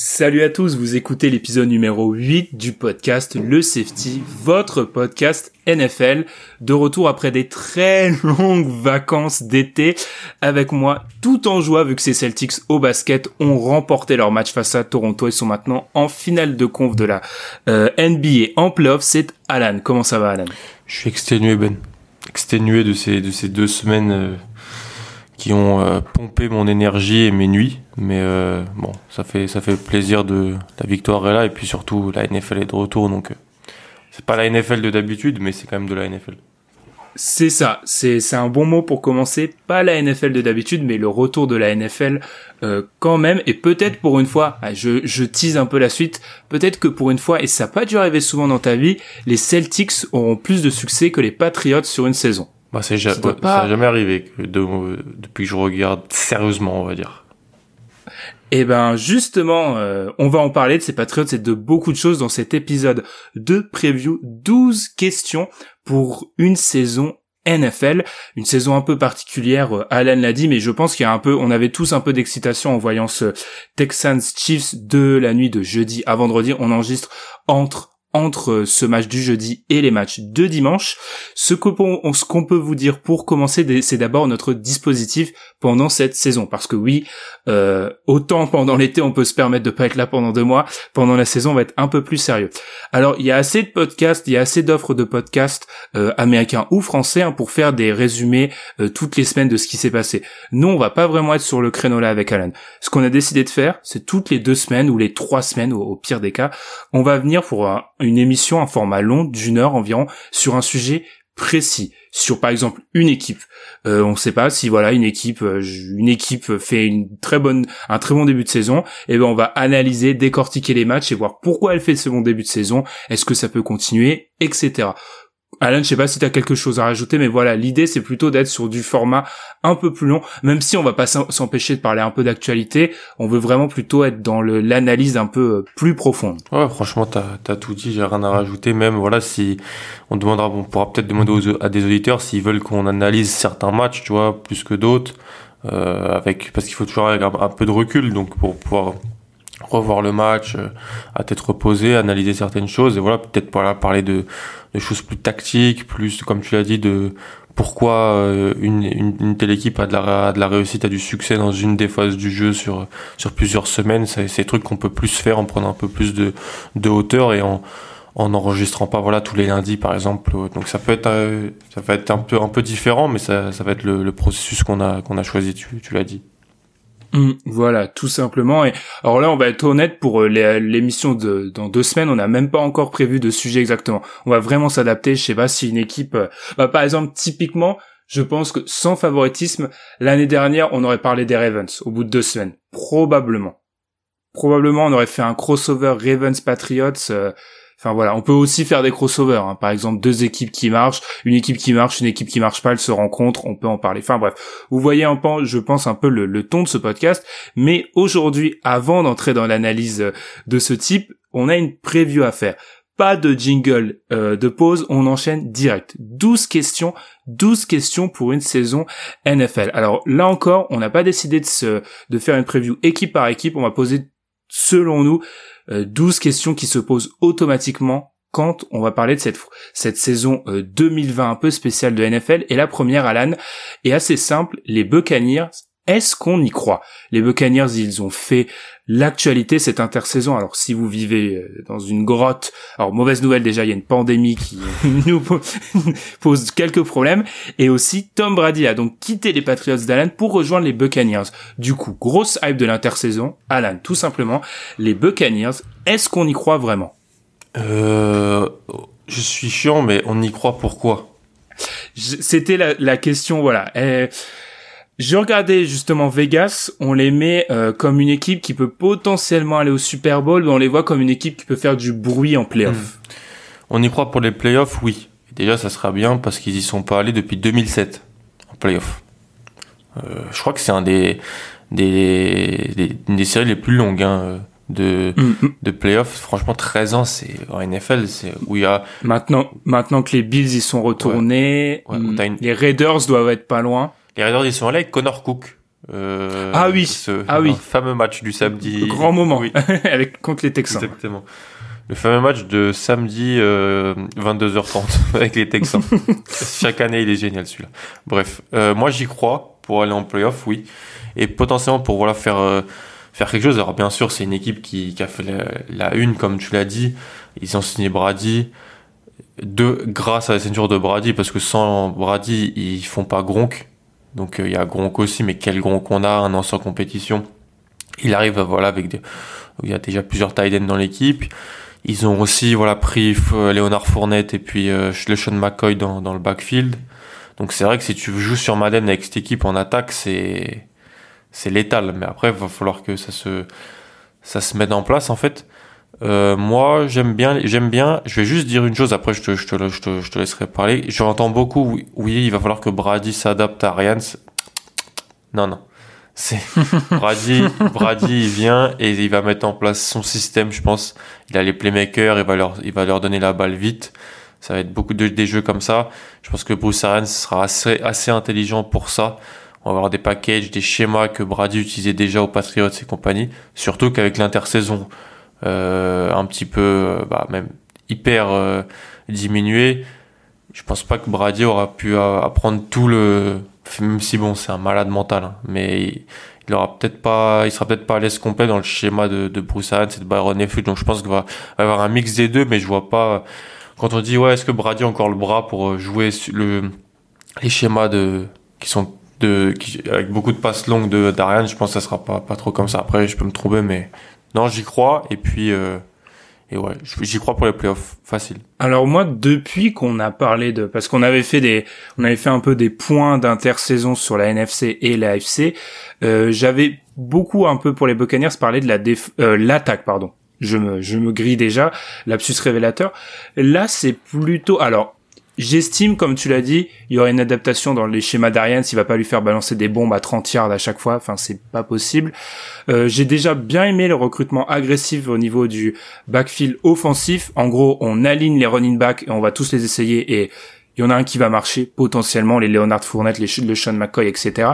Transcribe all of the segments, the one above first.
Salut à tous, vous écoutez l'épisode numéro 8 du podcast Le Safety, votre podcast NFL, de retour après des très longues vacances d'été, avec moi tout en joie vu que ces Celtics au basket ont remporté leur match face à Toronto et sont maintenant en finale de conf de la euh, NBA en playoff, c'est Alan. Comment ça va Alan? Je suis exténué Ben, exténué de ces, de ces deux semaines euh, qui ont euh, pompé mon énergie et mes nuits. Mais euh, bon, ça fait ça fait plaisir de la victoire est là et puis surtout la NFL est de retour donc euh, c'est pas la NFL de d'habitude mais c'est quand même de la NFL. C'est ça, c'est un bon mot pour commencer. Pas la NFL de d'habitude, mais le retour de la NFL euh, quand même. Et peut-être pour une fois, ah, je je tease un peu la suite. Peut-être que pour une fois, et ça n'a pas dû arriver souvent dans ta vie, les Celtics auront plus de succès que les Patriots sur une saison. Bah, c'est ja- Ça doit ouais, pas- ça a jamais arrivé que de- depuis que je regarde sérieusement on va dire. Eh ben justement, euh, on va en parler de ces Patriots et de beaucoup de choses dans cet épisode de preview. 12 questions pour une saison NFL, une saison un peu particulière, euh, Alan l'a dit, mais je pense qu'il y a un peu, on avait tous un peu d'excitation en voyant ce Texans Chiefs de la nuit de jeudi à vendredi. On enregistre entre entre euh, ce match du jeudi et les matchs de dimanche. Ce qu'on peut vous dire pour commencer, c'est d'abord notre dispositif pendant cette saison, parce que oui, euh, autant pendant l'été on peut se permettre de pas être là pendant deux mois, pendant la saison on va être un peu plus sérieux. Alors il y a assez de podcasts, il y a assez d'offres de podcasts euh, américains ou français hein, pour faire des résumés euh, toutes les semaines de ce qui s'est passé. Nous on va pas vraiment être sur le créneau là avec Alan. Ce qu'on a décidé de faire, c'est toutes les deux semaines ou les trois semaines au, pire des cas, on va venir pour un- émission, un format long d'une heure environ sur un sujet précis sur par exemple une équipe. Euh, on sait pas si voilà une équipe euh, une équipe fait une très bonne un très bon début de saison et ben on va analyser décortiquer les matchs et voir pourquoi elle fait ce bon début de saison est-ce que ça peut continuer etc Alan, je sais pas si tu as quelque chose à rajouter, mais voilà, l'idée c'est plutôt d'être sur du format un peu plus long, même si on va pas s'empêcher de parler un peu d'actualité, on veut vraiment plutôt être dans l'analyse un peu euh, plus profonde. Ouais, franchement, t'as as tout dit, j'ai rien à rajouter. Même, voilà, si on demandera, on pourra peut-être demander aux, à des auditeurs s'ils veulent qu'on analyse certains matchs, tu vois, plus que d'autres, euh, avec parce qu'il faut toujours avoir un peu de recul, donc pour pouvoir revoir le match euh, à tête reposée, analyser certaines choses, et voilà, peut-être voilà, parler de, de choses plus tactiques, plus, comme tu l'as dit, de pourquoi euh, une, une, une telle équipe a de, la, a de la réussite, a du succès dans une des phases du jeu sur, sur plusieurs semaines. C'est des trucs qu'on peut plus faire en prenant un peu plus de, de hauteur et en en enregistrant pas voilà tous les lundis par exemple donc ça peut être euh, ça va être un peu un peu différent mais ça, ça va être le, le processus qu'on a qu'on a choisi tu, tu l'as dit Mm, voilà, tout simplement. Et alors là, on va être honnête pour euh, l'émission de dans deux semaines. On n'a même pas encore prévu de sujet exactement. On va vraiment s'adapter. Je sais pas si une équipe, euh, bah, par exemple, typiquement, je pense que sans favoritisme, l'année dernière, on aurait parlé des Ravens au bout de deux semaines, probablement. Probablement, on aurait fait un crossover Ravens Patriots. euh, Enfin voilà, on peut aussi faire des crossovers. hein. Par exemple, deux équipes qui marchent, une équipe qui marche, une équipe qui marche pas, elles se rencontrent. On peut en parler. Enfin bref, vous voyez un je pense un peu le, ton de ce podcast. Mais aujourd'hui, avant d'entrer dans l'analyse euh, de ce type, on a une preview à faire. Pas de jingle euh, de pause, on enchaîne direct. 12 questions, 12 questions pour une saison NFL. Alors là encore, on n'a pas décidé de, se, de faire une preview équipe par équipe, on va poser, selon nous, 12 questions qui se posent automatiquement quand on va parler de cette, cette saison euh, 2020 un peu spéciale de NFL. Et la première, Alan, est assez simple. Les Buccaneers, est-ce qu'on y croit? Les Buccaneers, ils ont fait l'actualité cette intersaison. Alors si vous vivez euh, dans une grotte, alors mauvaise nouvelle déjà, il y a une pandémie qui nous po- pose quelques problèmes. Et aussi, Tom Brady a donc quitté les Patriots d'Alan pour rejoindre les Buccaneers. Du coup, grosse hype de l'intersaison. Alan, tout simplement, les Buccaneers, est-ce qu'on y croit vraiment? Euh, je suis chiant mais on y croit pourquoi? C'était la, la question, voilà. Euh, J'ai regardé justement Vegas, on les met euh, comme une équipe qui peut potentiellement aller au Super Bowl, mais on les voit comme une équipe qui peut faire du bruit en playoff. on y croit pour les playoffs oui déjà ça sera bien parce qu'ils y sont pas allés depuis 2007 en playoffs euh, je crois que c'est un des des, des, une des séries les plus longues hein, de Mhm. de playoffs. Franchement, 13 ans, c'est en NFL, c'est où il y a Maintenant, maintenant que les Bills y sont retournés, Ouais, hmm, une- les Raiders doivent être pas loin. Les Raiders ils sont allés avec Connor Cook Euh, ah oui, ce ah oui. fameux match du samedi. Le grand moment oui. avec contre les Texans. Exactement. Le fameux match de samedi euh, 22h30 avec les Texans. Chaque année, il est génial celui-là. Bref, euh, moi j'y crois pour aller en playoff, oui, et potentiellement pour voilà faire euh, faire quelque chose. Alors bien sûr, c'est une équipe qui, qui a fait la, la, une, comme tu l'as dit. Ils ont signé Brady. De, grâce à la ceinture de Brady, parce que sans Brady, ils font pas Gronk. Donc euh, il y a Gronk aussi, mais quel Gronk on a, un an compétition. Il arrive voilà avec des, il y a déjà plusieurs tight dans l'équipe. Ils ont aussi voilà pris Léonard Fournette et puis euh, Sean McCoy dans, dans le backfield. Donc c'est vrai que si tu joues sur Madden avec cette équipe en attaque, c'est c'est létal. Mais après, il va falloir que ça se ça se mette en place en fait. Euh, moi, j'aime bien, j'aime bien. Je vais juste dire une chose. Après, je te, je te, je te, je te laisserai parler. J'entends beaucoup. Oui, il va falloir que Brady s'adapte à Ryans. Non, non. C'est Brady. Brady, il vient et il va mettre en place son système. Je pense. Il a les playmakers. Il va leur, il va leur donner la balle vite. Ça va être beaucoup de des jeux comme ça. Je pense que Bruce Arians sera assez, assez intelligent pour ça. On va avoir des packages, des schémas que Brady utilisait déjà aux Patriots et compagnie. Surtout qu'avec l'intersaison un petit peu, bah, même hyper euh, diminué, je pense pas que Brady aura pu apprendre tout le, même si bon, c'est un malade mental, hein, mais il aura peut-être pas, il sera peut-être pas à l'aise complet dans le schéma de, de Bruce et de Byron Nefus. Donc je pense qu'il va avoir un mix des deux, mais je vois pas. Quand on dit ouais, est-ce que Brady a encore le bras pour jouer le les schémas de qui sont de qui, avec beaucoup de passes longues de d'Ariane, je pense que ça sera pas pas trop comme ça. Après, je peux me tromper, mais non, j'y crois. Et puis euh, et ouais, j'y crois pour les playoffs, facile. Alors moi, depuis qu'on a parlé de, parce qu'on avait fait des, on avait fait un peu des points d'intersaison sur la NFC et la AFC, euh, j'avais beaucoup un peu pour les Buccaneers parlé de la déf, euh, l'attaque, pardon. Je me, je me grille déjà, lapsus révélateur. Là, c'est plutôt, alors, J'estime, comme tu l'as dit, il y aurait une adaptation dans les schémas d'Ariane s'il va pas lui faire balancer des bombes à 30 yards à chaque fois. Enfin, c'est pas possible. Euh, J'ai déjà bien aimé le recrutement agressif au niveau du backfield offensif. En gros, on aligne les running backs et on va tous les essayer et il y en a un qui va marcher potentiellement, les Leonard Fournette, les le Sean McCoy, etc.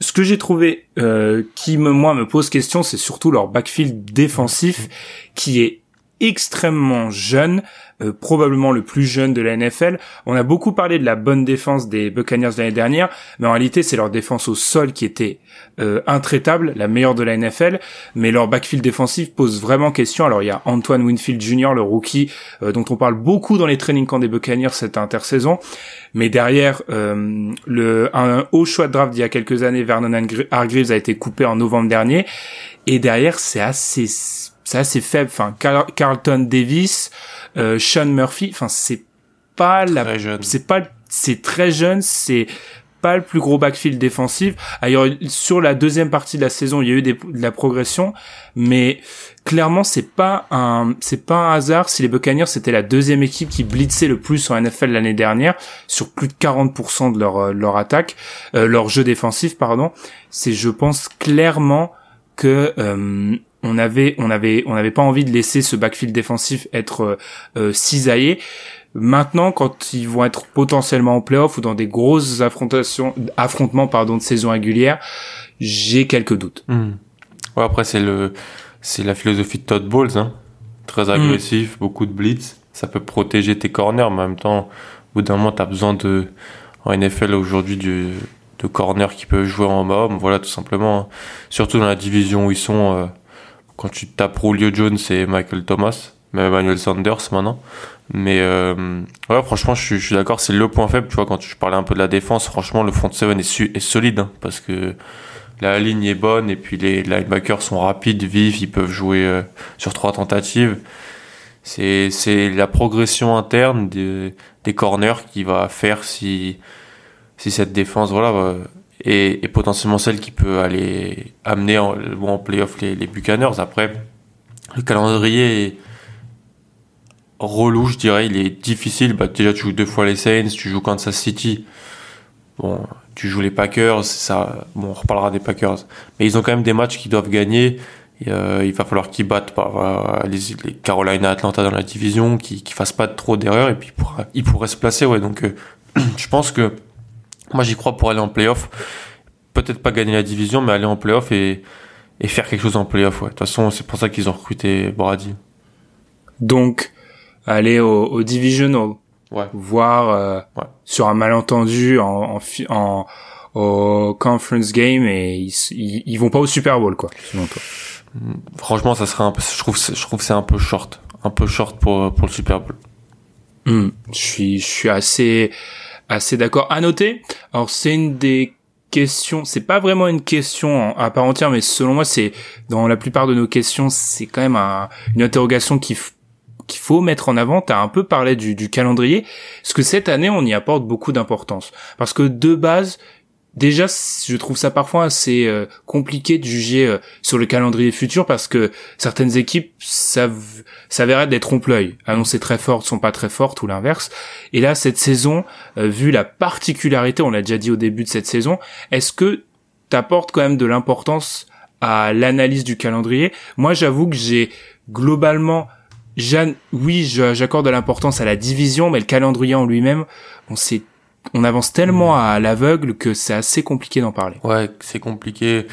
Ce que j'ai trouvé euh, qui me, moi me pose question, c'est surtout leur backfield défensif qui est extrêmement jeune, euh, probablement le plus jeune de la NFL. On a beaucoup parlé de la bonne défense des Buccaneers l'année dernière, mais en réalité c'est leur défense au sol qui était euh, intraitable, la meilleure de la NFL, mais leur backfield défensif pose vraiment question. Alors il y a Antoine Winfield Jr., le rookie, euh, dont on parle beaucoup dans les training camps des Buccaneers cette intersaison, mais derrière le un haut choix de draft d'il y a quelques années, Vernon Hargreaves a été coupé en novembre dernier, et derrière c'est assez c'est assez faible. Enfin, Carlton Davis, euh, Sean Murphy, enfin c'est pas la, c'est pas, c'est très jeune, c'est pas le plus gros backfield défensif. Alors sur la deuxième partie de la saison, il y a eu des, de la progression, mais clairement c'est pas un, c'est pas un hasard si les Buccaneers c'était la deuxième équipe qui blitzait le plus en NFL l'année dernière sur plus de 40% de leur leur attaque, euh, leur jeu défensif pardon. C'est je pense clairement que euh, on avait on avait on n'avait pas envie de laisser ce backfield défensif être euh, euh, cisaillé. Maintenant, quand ils vont être potentiellement en playoff ou dans des grosses affrontations, affrontements pardon de saison régulière, j'ai quelques doutes. Hmm. Ouais, après c'est le c'est la philosophie de Todd Bowles, hein. très agressif, beaucoup de blitz. Ça peut protéger tes corners, mais en même temps, au bout d'un moment, t'as besoin de en NFL aujourd'hui du de corners qui peuvent jouer en bas. Voilà, tout simplement. Hein. Surtout dans la division où ils sont. Euh, quand tu tapes Julio Jones et Michael Thomas, même Emmanuel Sanders maintenant. Mais euh, ouais, franchement, je suis, d'accord, c'est le point faible. Tu vois, quand tu parlais un peu de la défense, franchement, le front 7 est, est solide hein, parce que la ligne est bonne et puis les linebackers sont rapides, vifs, ils peuvent jouer euh, sur trois tentatives. C'est la progression interne des, des corners qui va faire si si cette défense voilà et, potentiellement celle qui peut aller amener en, playoff les, les Buccaneers. Après, le calendrier est relou, je dirais. Il est difficile. Bah, déjà, tu joues deux fois les Saints, tu joues Kansas City. Bon, tu joues les Packers, ça. Bon, on reparlera des Packers. Mais ils ont quand même des matchs qu'ils doivent gagner. Euh, il va falloir qu'ils battent bah, les, les, Carolina, Atlanta dans la division, qu'ils ne fassent pas trop d'erreurs et puis ils pourraient, se placer. Ouais, donc euh, je pense que moi, j'y crois pour aller en playoff. peut-être pas gagner la division, mais aller en playoff et, et faire quelque chose en playoff. Ouais. De toute façon, c'est pour ça qu'ils ont recruté Brady. Donc, aller au, au divisional, Ouais. voir euh, Ouais. sur un malentendu en, en, en- au conference game et ils, ils, ils vont pas au Super Bowl quoi selon toi. Franchement, ça serait un peu, je trouve, je trouve que c'est un peu short. Un peu short pour, pour le Super Bowl. Hmm. Je suis je suis assez assez d'accord. À noter, alors c'est une des questions, c'est pas vraiment une question à part entière, mais selon moi c'est dans la plupart de nos questions c'est quand même un- une interrogation qu'il faut mettre en avant. T'as un peu parlé du, du calendrier, parce que cette année on y apporte beaucoup d'importance, parce que de base Déjà, je trouve ça parfois assez euh, compliqué de juger euh, sur le calendrier futur parce que certaines équipes s'avèrent être trompe-l'œil, annoncées très fortes sont pas très fortes ou l'inverse. Et là, cette saison, euh, vu la particularité, on l'a déjà dit au début de cette saison, est-ce que t'apportes quand même de l'importance à l'analyse du calendrier? Moi, j'avoue que j'ai globalement, j'an- oui, j'accorde de l'importance à la division, mais le calendrier en lui-même, on sait, on avance tellement à l'aveugle que c'est assez compliqué d'en parler. Ouais, c'est compliqué.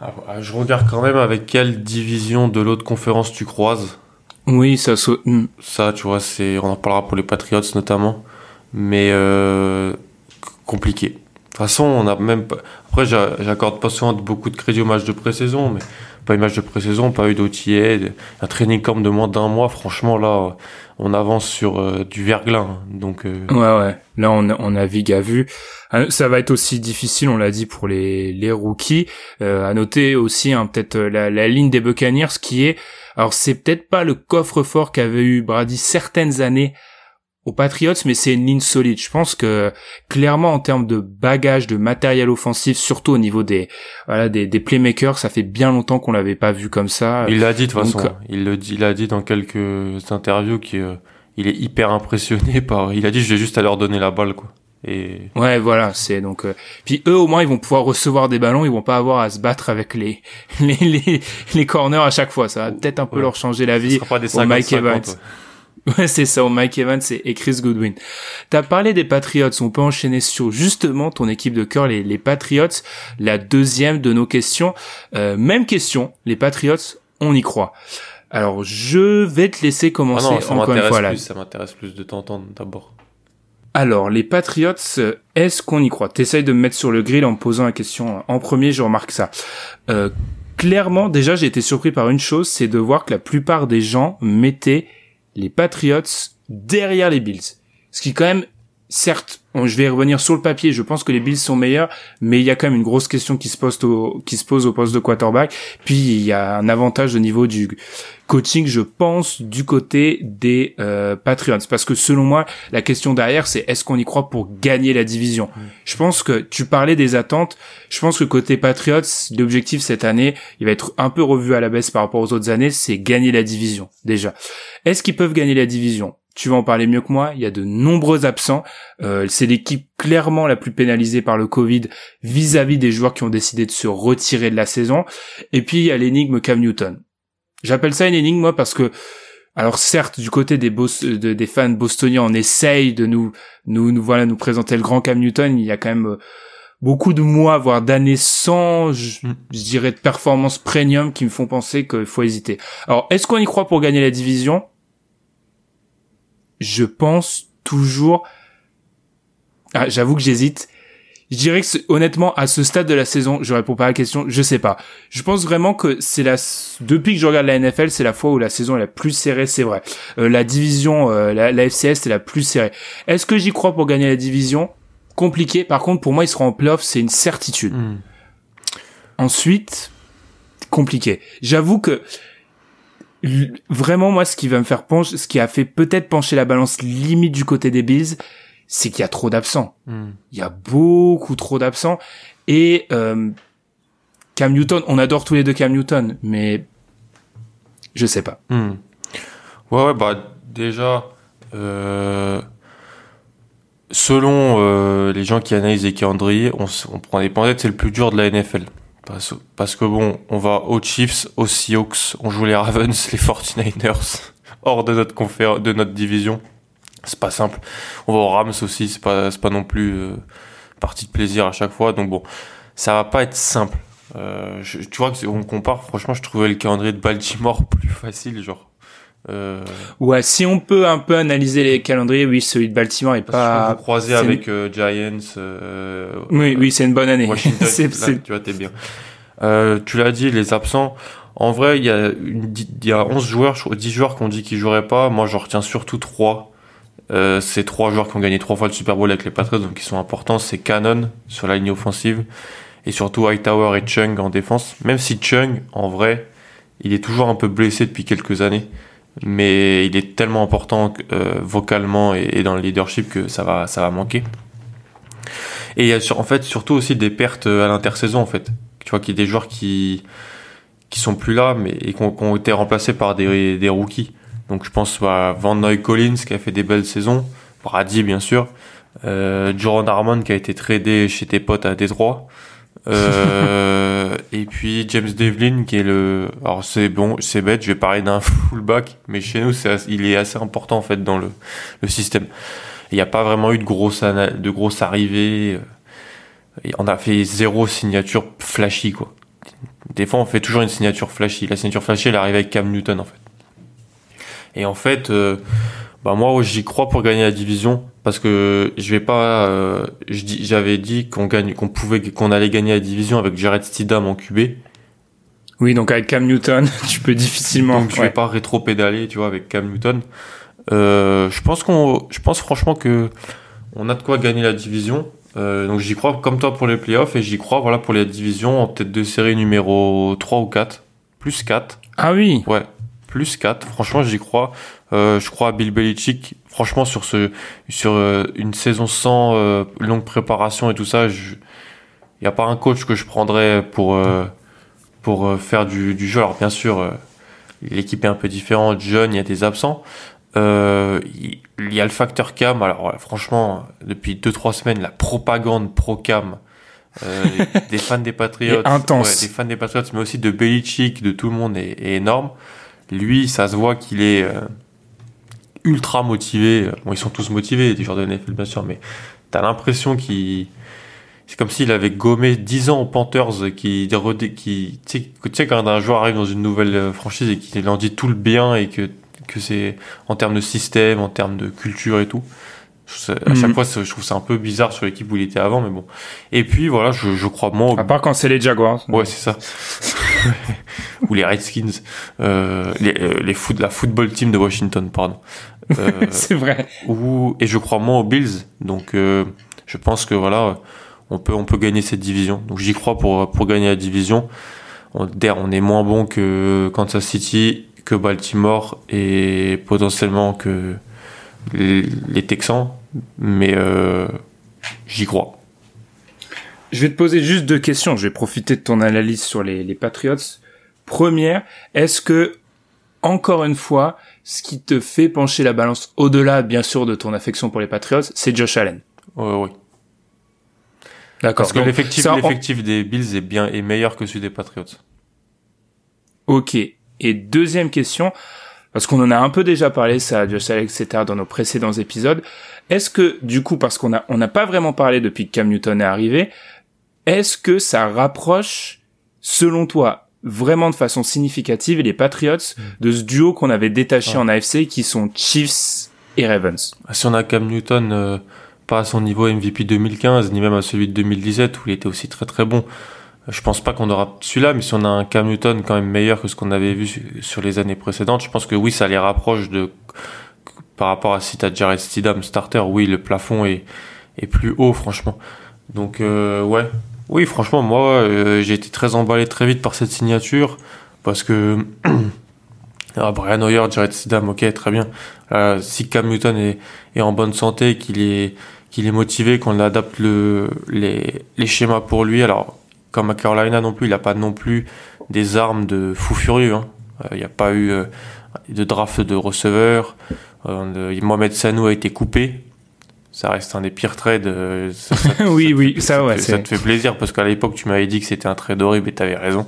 Ah, ah, Je regarde quand même avec quelle division de l'autre conférence tu croises. Oui, ça hmm. Ça, tu vois, c'est, on en parlera pour les Patriots notamment, mais euh, compliqué. De toute façon, on a même pas. Après, j'a- j'accorde pas souvent beaucoup de crédit au match de pré-saison, mais pas eu de match de pré-saison, pas eu d'OTA, un training camp de moins d'un mois. Franchement, là, on avance sur euh, du verglas. Donc, euh, Ouais, ouais. Là, on, on navigue à vue. Euh, Ça va être aussi difficile, on l'a dit, pour les, les rookies. Euh, à noter aussi, hein, peut-être euh, la, la ligne des Buccaneers qui est... Alors, c'est peut-être pas le coffre-fort qu'avait eu Brady certaines années aux Patriots, mais c'est une ligne solide. Je pense que clairement en termes de bagage, de matériel offensif, surtout au niveau des voilà des, des playmakers, ça fait bien longtemps qu'on l'avait pas vu comme ça. il l'a dit de toute façon. Il le dit, il a dit dans quelques interviews qu'il euh, il est hyper impressionné par. Il a dit, je vais juste à leur donner la balle, quoi. Et Ouais, voilà, c'est donc. euh, Puis eux, au moins, ils vont pouvoir recevoir des ballons, ils vont pas avoir à se battre avec les les les, les corners à chaque fois. Ça va peut-être un peu Ouais. leur changer la ce vie. sera pas des au Mike 50-50, Evans. ouais. Ouais, c'est ça, Mike Evans et, Chris Goodwin. T'as parlé des Patriots, on peut enchaîner sur justement ton équipe de cœur, les, les Patriots, la deuxième de nos questions. Euh, même question, les Patriots, on y croit. Alors, je vais te laisser Ah commencer non, ça encore une fois là. plus, ça m'intéresse plus de t'entendre d'abord. Alors, les Patriots, est-ce qu'on y croit? T'essayes de me mettre sur le grill en me posant la question en premier, je remarque ça. Euh, clairement, déjà, j'ai été surpris par une chose, c'est de voir que la plupart des gens mettaient les Patriots derrière les Bills. Ce qui quand même, certes, je vais revenir sur le papier, je pense que les Bills sont meilleurs, mais il y a quand même une grosse question qui se pose au poste de quarterback. Puis il y a un avantage au niveau du coaching, je pense, du côté des euh, Patriots. Parce que selon moi, la question derrière, c'est est-ce qu'on y croit pour gagner la division? Je pense que tu parlais des attentes. Je pense que côté Patriots, l'objectif cette année, il va être un peu revu à la baisse par rapport aux autres années, c'est gagner la division déjà. Est-ce qu'ils peuvent gagner la division? Tu vas en parler mieux que moi. Il y a de nombreux absents. Euh, c'est l'équipe clairement la plus pénalisée par le Covid vis-à-vis des joueurs qui ont décidé de se retirer de la saison. Et puis il y a l'énigme Cam Newton. J'appelle ça une énigme moi parce que alors certes du côté des de- des fans bostoniens on essaye de nous nous, nous voilà nous présenter le grand Cam Newton. Il y a quand même euh, beaucoup de mois voire d'années sans je, Mm. je dirais de performances premium qui me font penser qu'il faut hésiter. Alors est-ce qu'on y croit pour gagner la division? Je pense toujours. Ah, j'avoue que j'hésite. Je dirais que honnêtement, à ce stade de la saison, je réponds pas à la question, je sais pas. Je pense vraiment que c'est la depuis que je regarde la NFL, c'est la fois où la saison est la plus serrée, c'est vrai. Euh, la division, euh, la, la FCS, c'est la plus serrée. Est-ce que j'y crois pour gagner la division? Compliqué. Par contre, pour moi, ils seront en playoff, c'est une certitude. Hmm. Ensuite, compliqué. J'avoue que vraiment moi ce qui va me faire pencher, ce qui a fait peut-être pencher la balance limite du côté des Bills, c'est qu'il y a trop d'absents. Hmm. Il y a beaucoup trop d'absents et euh, Cam Newton, on adore tous les deux Cam Newton, mais je sais pas. Hmm. Ouais, ouais, bah déjà, euh, selon euh, les gens qui analysent les calendriers, on, on prend des pendettes, c'est le plus dur de la NFL. Parce, parce que bon, on va aux Chiefs, aux Seahawks, on joue les Ravens, les 49ers, hors de notre confé- de notre division. C'est pas simple. On va aux Rams aussi, c'est pas, c'est pas non plus euh, partie de plaisir à chaque fois. Donc bon, ça va pas être simple. Euh, tu vois, on compare, franchement, je trouvais le calendrier de Baltimore plus facile, genre. Euh... Ouais, si on peut un peu analyser les calendriers, oui, celui de Baltimore est pas. Vous croisez avec euh, Giants. Oui, oui, c'est une bonne année. tu vois, t'es bien. Tu l'as dit, les absents. En vrai, il y a une, y a 11 joueurs, 10 joueurs qui ont dit qu'ils joueraient pas. Moi, j'en retiens surtout 3. Euh, c'est trois joueurs qui ont gagné trois fois le Super Bowl avec les Patriots, donc qui sont importants. C'est Cannon sur la ligne offensive et surtout Hightower et Chung en défense. Même si Chung, en vrai, il est toujours un peu blessé depuis quelques années, mais il est tellement important euh, vocalement et, dans le leadership que ça va, ça va manquer. Et il y a en fait surtout aussi des pertes à l'intersaison en fait. Tu vois qu'il y a des joueurs qui qui sont plus là, mais et qui ont, été remplacés par des rookies. Donc je pense à Van Noy Collins qui a fait des belles saisons, Brady bien sûr, euh, Jordan Harmon qui a été tradé chez tes potes à Détroit. Euh, et puis James Devlin qui est le alors c'est bon c'est bête je vais parler d'un fullback mais chez nous c'est il est assez important en fait dans le, le système. Il n'y a pas vraiment eu de grosses de grosses arrivées on a fait zéro signature flashy quoi. Des fois on fait toujours une signature flashy. La signature flashy elle arrive avec Cam Newton en fait et en fait, euh, bah moi j'y crois pour gagner la division parce que je vais pas. Euh, j'avais dit qu'on gagne, qu'on pouvait, qu'on allait gagner la division avec Jared Stidham en QB. Oui, donc avec Cam Newton, tu peux difficilement. Donc je vais pas rétro-pédaler, tu vois, avec Cam Newton. Euh, je pense qu'on, je pense franchement que on a de quoi gagner la division. Euh, donc j'y crois comme toi pour les playoffs et j'y crois voilà pour les divisions en tête de série numéro 3 ou 4, plus 4. Ah oui. Ouais, plus 4. Franchement, j'y crois. Euh, je crois à Bill Belichick. Franchement, sur ce, sur euh, une saison sans euh, longue préparation et tout ça, il n'y a pas un coach que je prendrais pour pour faire du, du, jeu. Alors bien sûr, l'équipe est un peu différente, jeune, il y a des absents. il y a le facteur cam. Alors franchement, depuis 2-3 semaines, la propagande pro cam. des fans des Patriots, intense. des fans des Patriots, mais aussi de Belichick, de tout le monde est, est énorme. Lui, ça se voit qu'il est euh, ultra motivé. Bon, ils sont tous motivés, des joueurs de NFL, bien sûr, mais t'as l'impression qu'il. C'est comme s'il avait gommé 10 ans aux Panthers, qui, qui tu sais, quand un joueur arrive dans une nouvelle euh, franchise et qu'il en dit tout le bien et que, que c'est en termes de système, en termes de culture et tout. À chaque mhm. fois, je trouve ça un peu bizarre sur l'équipe où il était avant, mais bon. Et puis voilà, je, je crois moins. À part quand c'est les Jaguars. Ouais, c'est ça. ou les Redskins, euh, les, euh, les foot, la football team de Washington, pardon. Euh, c'est vrai. Ou, et je crois moins aux Bills, donc euh, je pense que voilà, on peut on peut gagner cette division. Donc j'y crois pour pour gagner la division. On, on est moins bon que Kansas City, que Baltimore et potentiellement que les, les Texans, mais euh, j'y crois. Je vais te poser juste deux questions. Je vais profiter de ton analyse sur les, les Patriots. Première, est-ce que, encore une fois, ce qui te fait pencher la balance au-delà, bien sûr, de ton affection pour les Patriots, c'est Josh Allen? Oui, oui. D'accord. Parce que l'effectif, l'effectif des Bills est bien est meilleur que celui des Patriots. Ok. Et deuxième question, parce qu'on en a un peu déjà parlé, ça, Josh Allen, etc., dans nos précédents épisodes. Est-ce que, du coup, parce qu'on a, on n'a pas vraiment parlé depuis que Cam Newton est arrivé, est-ce que ça rapproche, selon toi, vraiment de façon significative les Patriots de ce duo qu'on avait détaché en AFC qui sont Chiefs et Ravens? Ah, Si on a Cam Newton, euh, pas à son niveau MVP 2015, ni même à celui de 2017 où il était aussi très très bon, je pense pas qu'on aura celui-là, mais si on a un Cam Newton quand même meilleur que ce qu'on avait vu sur les années précédentes, je pense que oui, ça les rapproche de par rapport à si t'as Jared Stidham starter, oui, le plafond est, est plus haut, franchement. Donc euh, ouais, oui, franchement, moi, euh, j'ai été très emballé très vite par cette signature parce que ah, Brian Hoyer, Jared Sidam, ok, très bien. Euh, si Cam Newton est, est en bonne santé, qu'il est qu'il est motivé, qu'on adapte le, les, les schémas pour lui. Alors, comme à Carolina non plus, il n'a pas non plus des armes de fou furieux. Hein. Il n'y a pas eu de draft de receveur. Mohamed Sanou a été coupé ça reste un des pires trades. Euh, oui, oui, ça, ouais. Ça te fait plaisir parce qu'à l'époque, tu m'avais dit que c'était un trade horrible et t'avais raison.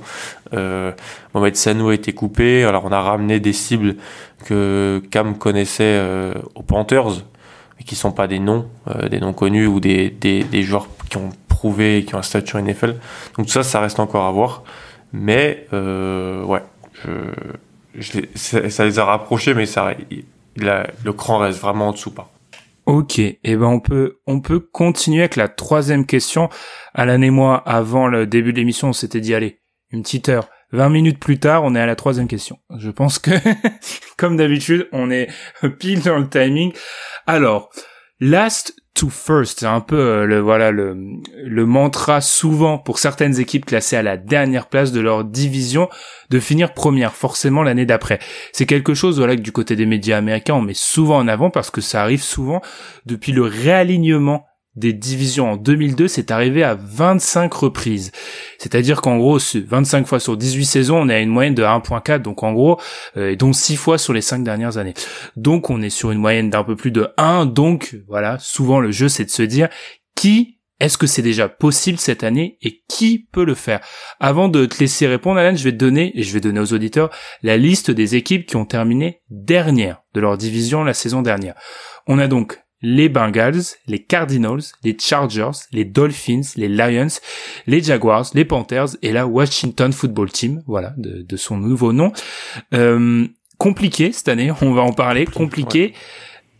Euh, Mohamed Sanou a été coupé. Alors, on a ramené des cibles que Cam connaissait euh, aux Panthers, mais qui sont pas des noms, euh, des noms connus ou des, des, des joueurs qui ont prouvé et qui ont un statut NFL. Donc tout ça, ça reste encore à voir. Mais ouais, je, ça, les a rapprochés, mais ça, le cran reste vraiment en dessous. Pas. Ok, eh ben on peut on peut continuer avec la troisième question. Alain et moi, avant le début de l'émission, on s'était dit allez, une petite heure. 20 minutes plus tard, on est à la troisième question. Je pense que, comme d'habitude, on est pile dans le timing. Alors, last to first, c'est un peu euh, le voilà le le mantra souvent pour certaines équipes classées à la dernière place de leur division de finir première forcément l'année d'après. C'est quelque chose voilà que du côté des médias américains on met souvent en avant parce que ça arrive souvent depuis le réalignement des divisions en 2002, c'est arrivé à 25 reprises. C'est-à-dire qu'en gros, 25 fois sur 18 saisons, on est à une moyenne de 1.4, donc en gros, euh, et donc 6 fois sur les 5 dernières années. Donc on est sur une moyenne d'un peu plus de 1, donc voilà, souvent le jeu c'est de se dire qui est-ce que c'est déjà possible cette année et qui peut le faire? Avant de te laisser répondre, Alan, je vais te donner, et je vais donner aux auditeurs, la liste des équipes qui ont terminé dernière de leur division la saison dernière. On a donc les Bengals, les Cardinals, les Chargers, les Dolphins, les Lions, les Jaguars, les Panthers et la Washington Football Team, voilà, de, son nouveau nom. Euh, compliqué cette année, on va en parler, compliqué.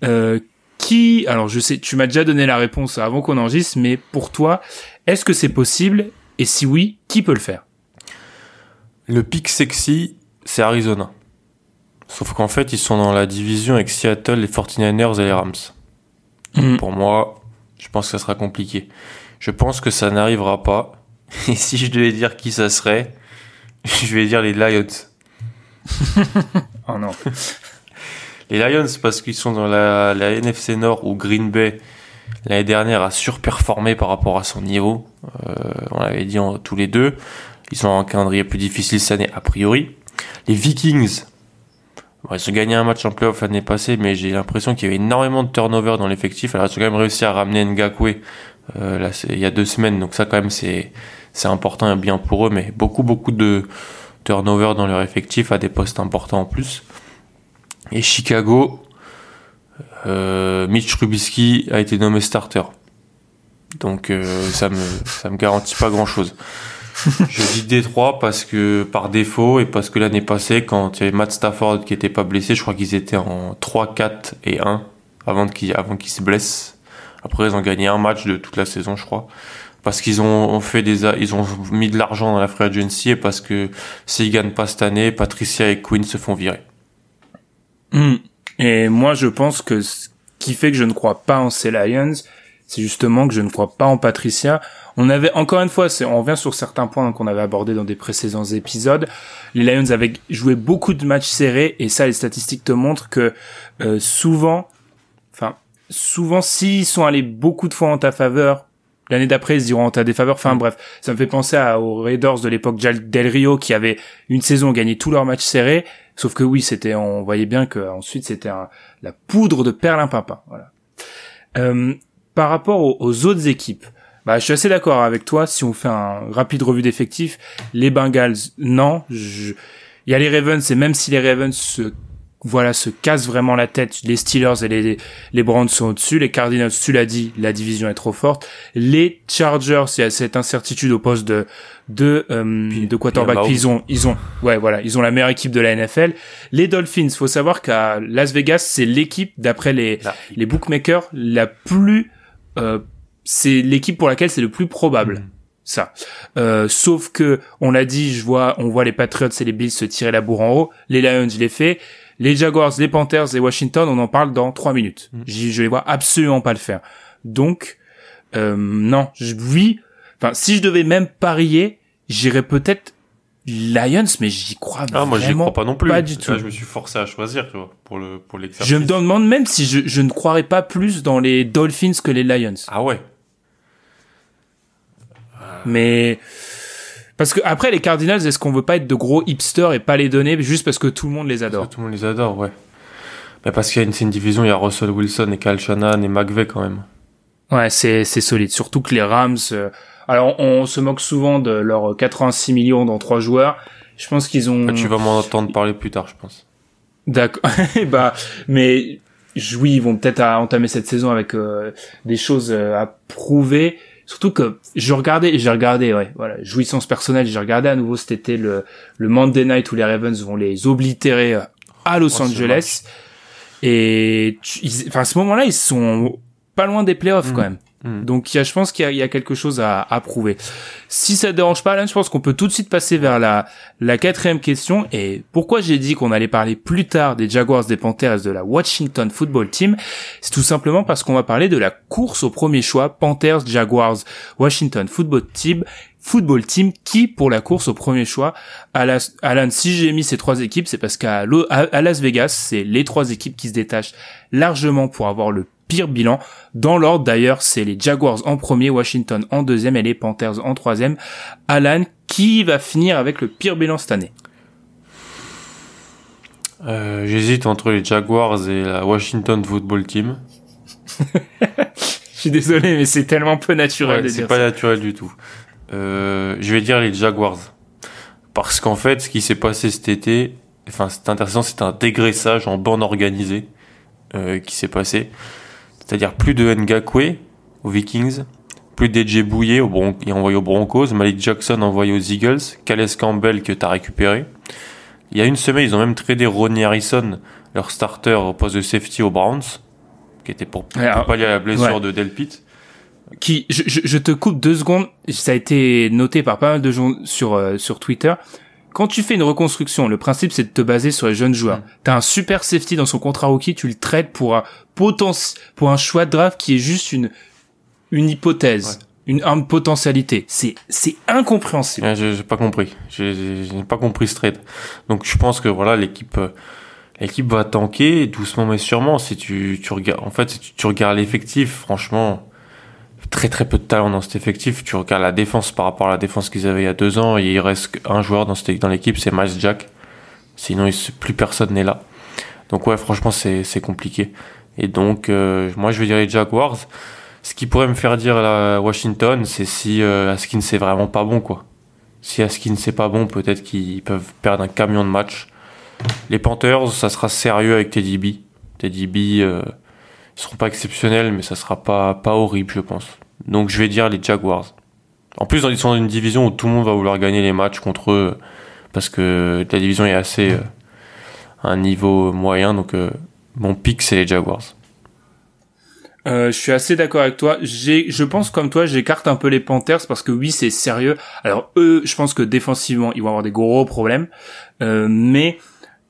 Euh, qui, alors je sais, tu m'as déjà donné la réponse avant qu'on enregistre, mais pour toi, est-ce que c'est possible? Et si oui, qui peut le faire? Le pic sexy, c'est Arizona. Sauf qu'en fait, ils sont dans la division avec Seattle, les 49ers et les Rams. Mm. Pour moi, je pense que ça sera compliqué. Je pense que ça n'arrivera pas. Et si je devais dire qui ça serait, je vais dire les Lions. oh non. Les Lions, parce qu'ils sont dans la, la, NFC Nord où Green Bay, l'année dernière, a surperformé par rapport à son niveau. Euh, on l'avait dit tous les deux. Ils sont en calendrier plus difficile cette année, a priori. Les Vikings, ils ont gagné un match en playoff l'année passée, mais j'ai l'impression qu'il y avait énormément de turnover dans l'effectif. Alors, ils ont quand même réussi à ramener Ngakwe euh, là, il y a deux semaines, donc ça, quand même, c'est c'est important et bien pour eux, mais beaucoup, beaucoup de turnover dans leur effectif à des postes importants en plus. Et Chicago, euh, Mitch Trubisky a été nommé starter. Donc euh, ça me ça me garantit pas grand chose je dis Détroit parce que par défaut et parce que l'année passée, quand il y avait Matt Stafford qui était pas blessé, je crois qu'ils étaient en 3, 4 et 1 avant qu'il avant qu'il se blesse. Après, ils ont gagné un match de toute la saison, je crois. Parce qu'ils ont, fait des, ils ont mis de l'argent dans la free agency et parce que s'ils gagnent pas cette année, Patricia et Quinn se font virer. Hmm. Et moi, je pense que ce qui fait que je ne crois pas en ces Lions, c'est justement que je ne crois pas en Patricia. On avait encore une fois, on revient sur certains points qu'on avait abordés dans des précédents épisodes. Les Lions avaient joué beaucoup de matchs serrés et ça, les statistiques te montrent que euh, souvent, enfin souvent, s'ils sont allés beaucoup de fois en ta faveur, l'année d'après ils se diront en ta défaveur. Enfin bref, ça me fait penser à, aux Raiders de l'époque Del Rio qui avait une saison gagné tous leurs matchs serrés. Sauf que oui, c'était, on voyait bien que ensuite c'était la poudre de perlimpinpin. Voilà. Euh, par rapport aux, autres équipes, bah, je suis assez d'accord avec toi. Si on fait un rapide revue d'effectifs, les Bengals, non. Il y a les Ravens, et même si les Ravens se, voilà, se cassent vraiment la tête, les Steelers et les, les Browns sont au-dessus. Les Cardinals, tu l'as dit, la division est trop forte. Les Chargers, il y a cette incertitude au poste de, de, euh, de quarterback. ils ont, ils ont, ouais, voilà, ils ont la meilleure équipe de la NFL. Les Dolphins, faut savoir qu'à Las Vegas, c'est l'équipe, d'après les, les bookmakers, la plus c'est l'équipe pour laquelle c'est le plus probable. Mm. Ça. Euh, sauf que on l'a dit, je vois, on voit les Patriots et les Bills se tirer la bourre en haut. Les Lions, je l'ai fait. Les Jaguars, les Panthers et Washington, on en parle dans trois minutes. Mm. Je les vois absolument pas le faire. Donc, euh, non, je, oui. Enfin, si je devais même parier, j'irais peut-être Lions, mais j'y crois ah, moi j'y crois pas non plus. Pas du tout. je me suis forcé à choisir, tu vois, pour le pour l'exercice. Je me demande même si je, je ne croirais pas plus dans les Dolphins que les Lions. Ah ouais. Mais parce que après les Cardinals, est-ce qu'on veut pas être de gros hipsters et pas les donner juste parce que tout le monde les adore? Tout le monde les adore, ouais. Mais parce qu'il y a une, une division, il y a Russell Wilson et Kyle Shanahan et McVay quand même. Ouais, c'est c'est solide. Surtout que les Rams. Euh, alors, on se moque souvent de leurs 86 millions dans trois joueurs. Je pense qu'ils ont. Ah, tu vas m'en entendre parler plus tard, je pense. D'accord. bah, mais oui, ils vont peut-être entamer cette saison avec euh, des choses euh, à prouver. surtout que je regardais, j'ai regardé, ouais, voilà, jouissance personnelle, j'ai regardé à nouveau cet été le, le Monday Night où les Ravens vont les oblitérer euh, à Los Oh, Angeles. Et, tu- ils- enfin, à ce moment-là, ils sont pas loin des playoffs, Mm. quand même. Mm. Donc, y a, je pense qu'il y y a quelque chose à, à prouver. Si ça te dérange pas, Alan, je pense qu'on peut tout de suite passer vers la, la quatrième question. Et pourquoi j'ai dit qu'on allait parler plus tard des Jaguars, des Panthers de la Washington Football Team, c'est tout simplement parce qu'on va parler de la course au premier choix Panthers, Jaguars, Washington Football Team, Football Team, qui pour la course au premier choix, Alan, si j'ai mis ces trois équipes, c'est parce qu'à Las Vegas, c'est les trois équipes qui se détachent largement pour avoir le pire bilan. Dans l'ordre d'ailleurs, c'est les Jaguars en premier, Washington en deuxième et les Panthers en troisième. Alan, qui va finir avec le pire bilan cette année? Euh, J'hésite entre les Jaguars et la Washington Football Team. Je suis désolé, mais c'est tellement peu naturel Ouais, c'est pas ça. naturel du tout. Euh, je vais dire les Jaguars. Parce qu'en fait, ce qui s'est passé cet été, enfin, c'est intéressant, c'est un dégraissage en bande organisée euh, qui s'est passé. C'est-à-dire plus de Ngakwe aux Vikings, plus DJ Bouye au Bron et envoyé aux Broncos, Malik Jackson envoyé aux Eagles, Calais Campbell que t'as récupéré. Il y a une semaine, ils ont même tradé Ronnie Harrison, leur starter au poste de safety aux Browns, qui était pour, pour alors- pallier à la blessure ouais. de Delpit. qui je, je, je te coupe deux secondes ça a été noté par pas mal de gens sur euh, sur Twitter quand tu fais une reconstruction le principe c'est de te baser sur les jeunes joueurs Mm. t'as un super safety dans son contrat rookie tu le traites pour un potentiel pour un choix de draft qui est juste une une hypothèse une, une potentialité c'est c'est incompréhensible Ouais, j'ai pas compris. J'ai pas compris ce trade. Donc je pense que voilà l'équipe euh, l'équipe va tanker doucement mais sûrement. Si tu tu regardes en fait si tu, tu regardes l'effectif, franchement très très peu de talent dans cet effectif. Tu regardes la défense par rapport à la défense qu'ils avaient il y a deux ans. Et il reste un joueur dans l'équipe, c'est Miles Jack. Sinon plus personne n'est là. Donc ouais franchement c'est compliqué. Et donc euh, moi je vais dire les Jaguars. Ce qui pourrait me faire dire la Washington, c'est si euh, Askin c'est vraiment pas bon quoi. Si Askin c'est pas bon, peut-être qu'ils peuvent perdre un camion de match. Les Panthers, ça sera sérieux avec Teddy B. Teddy B, euh, ils seront pas exceptionnels, mais ça sera pas pas horrible, je pense. Donc je vais dire les Jaguars. En plus, ils sont dans une division où tout le monde va vouloir gagner les matchs contre eux parce que la division est assez euh, à un niveau moyen. Donc euh, mon pick c'est les Jaguars. Euh, je suis assez d'accord avec toi. J'ai, je pense comme toi, j'écarte un peu les Panthers parce que oui, c'est sérieux. Alors eux, je pense que défensivement, ils vont avoir des gros problèmes. Euh, mais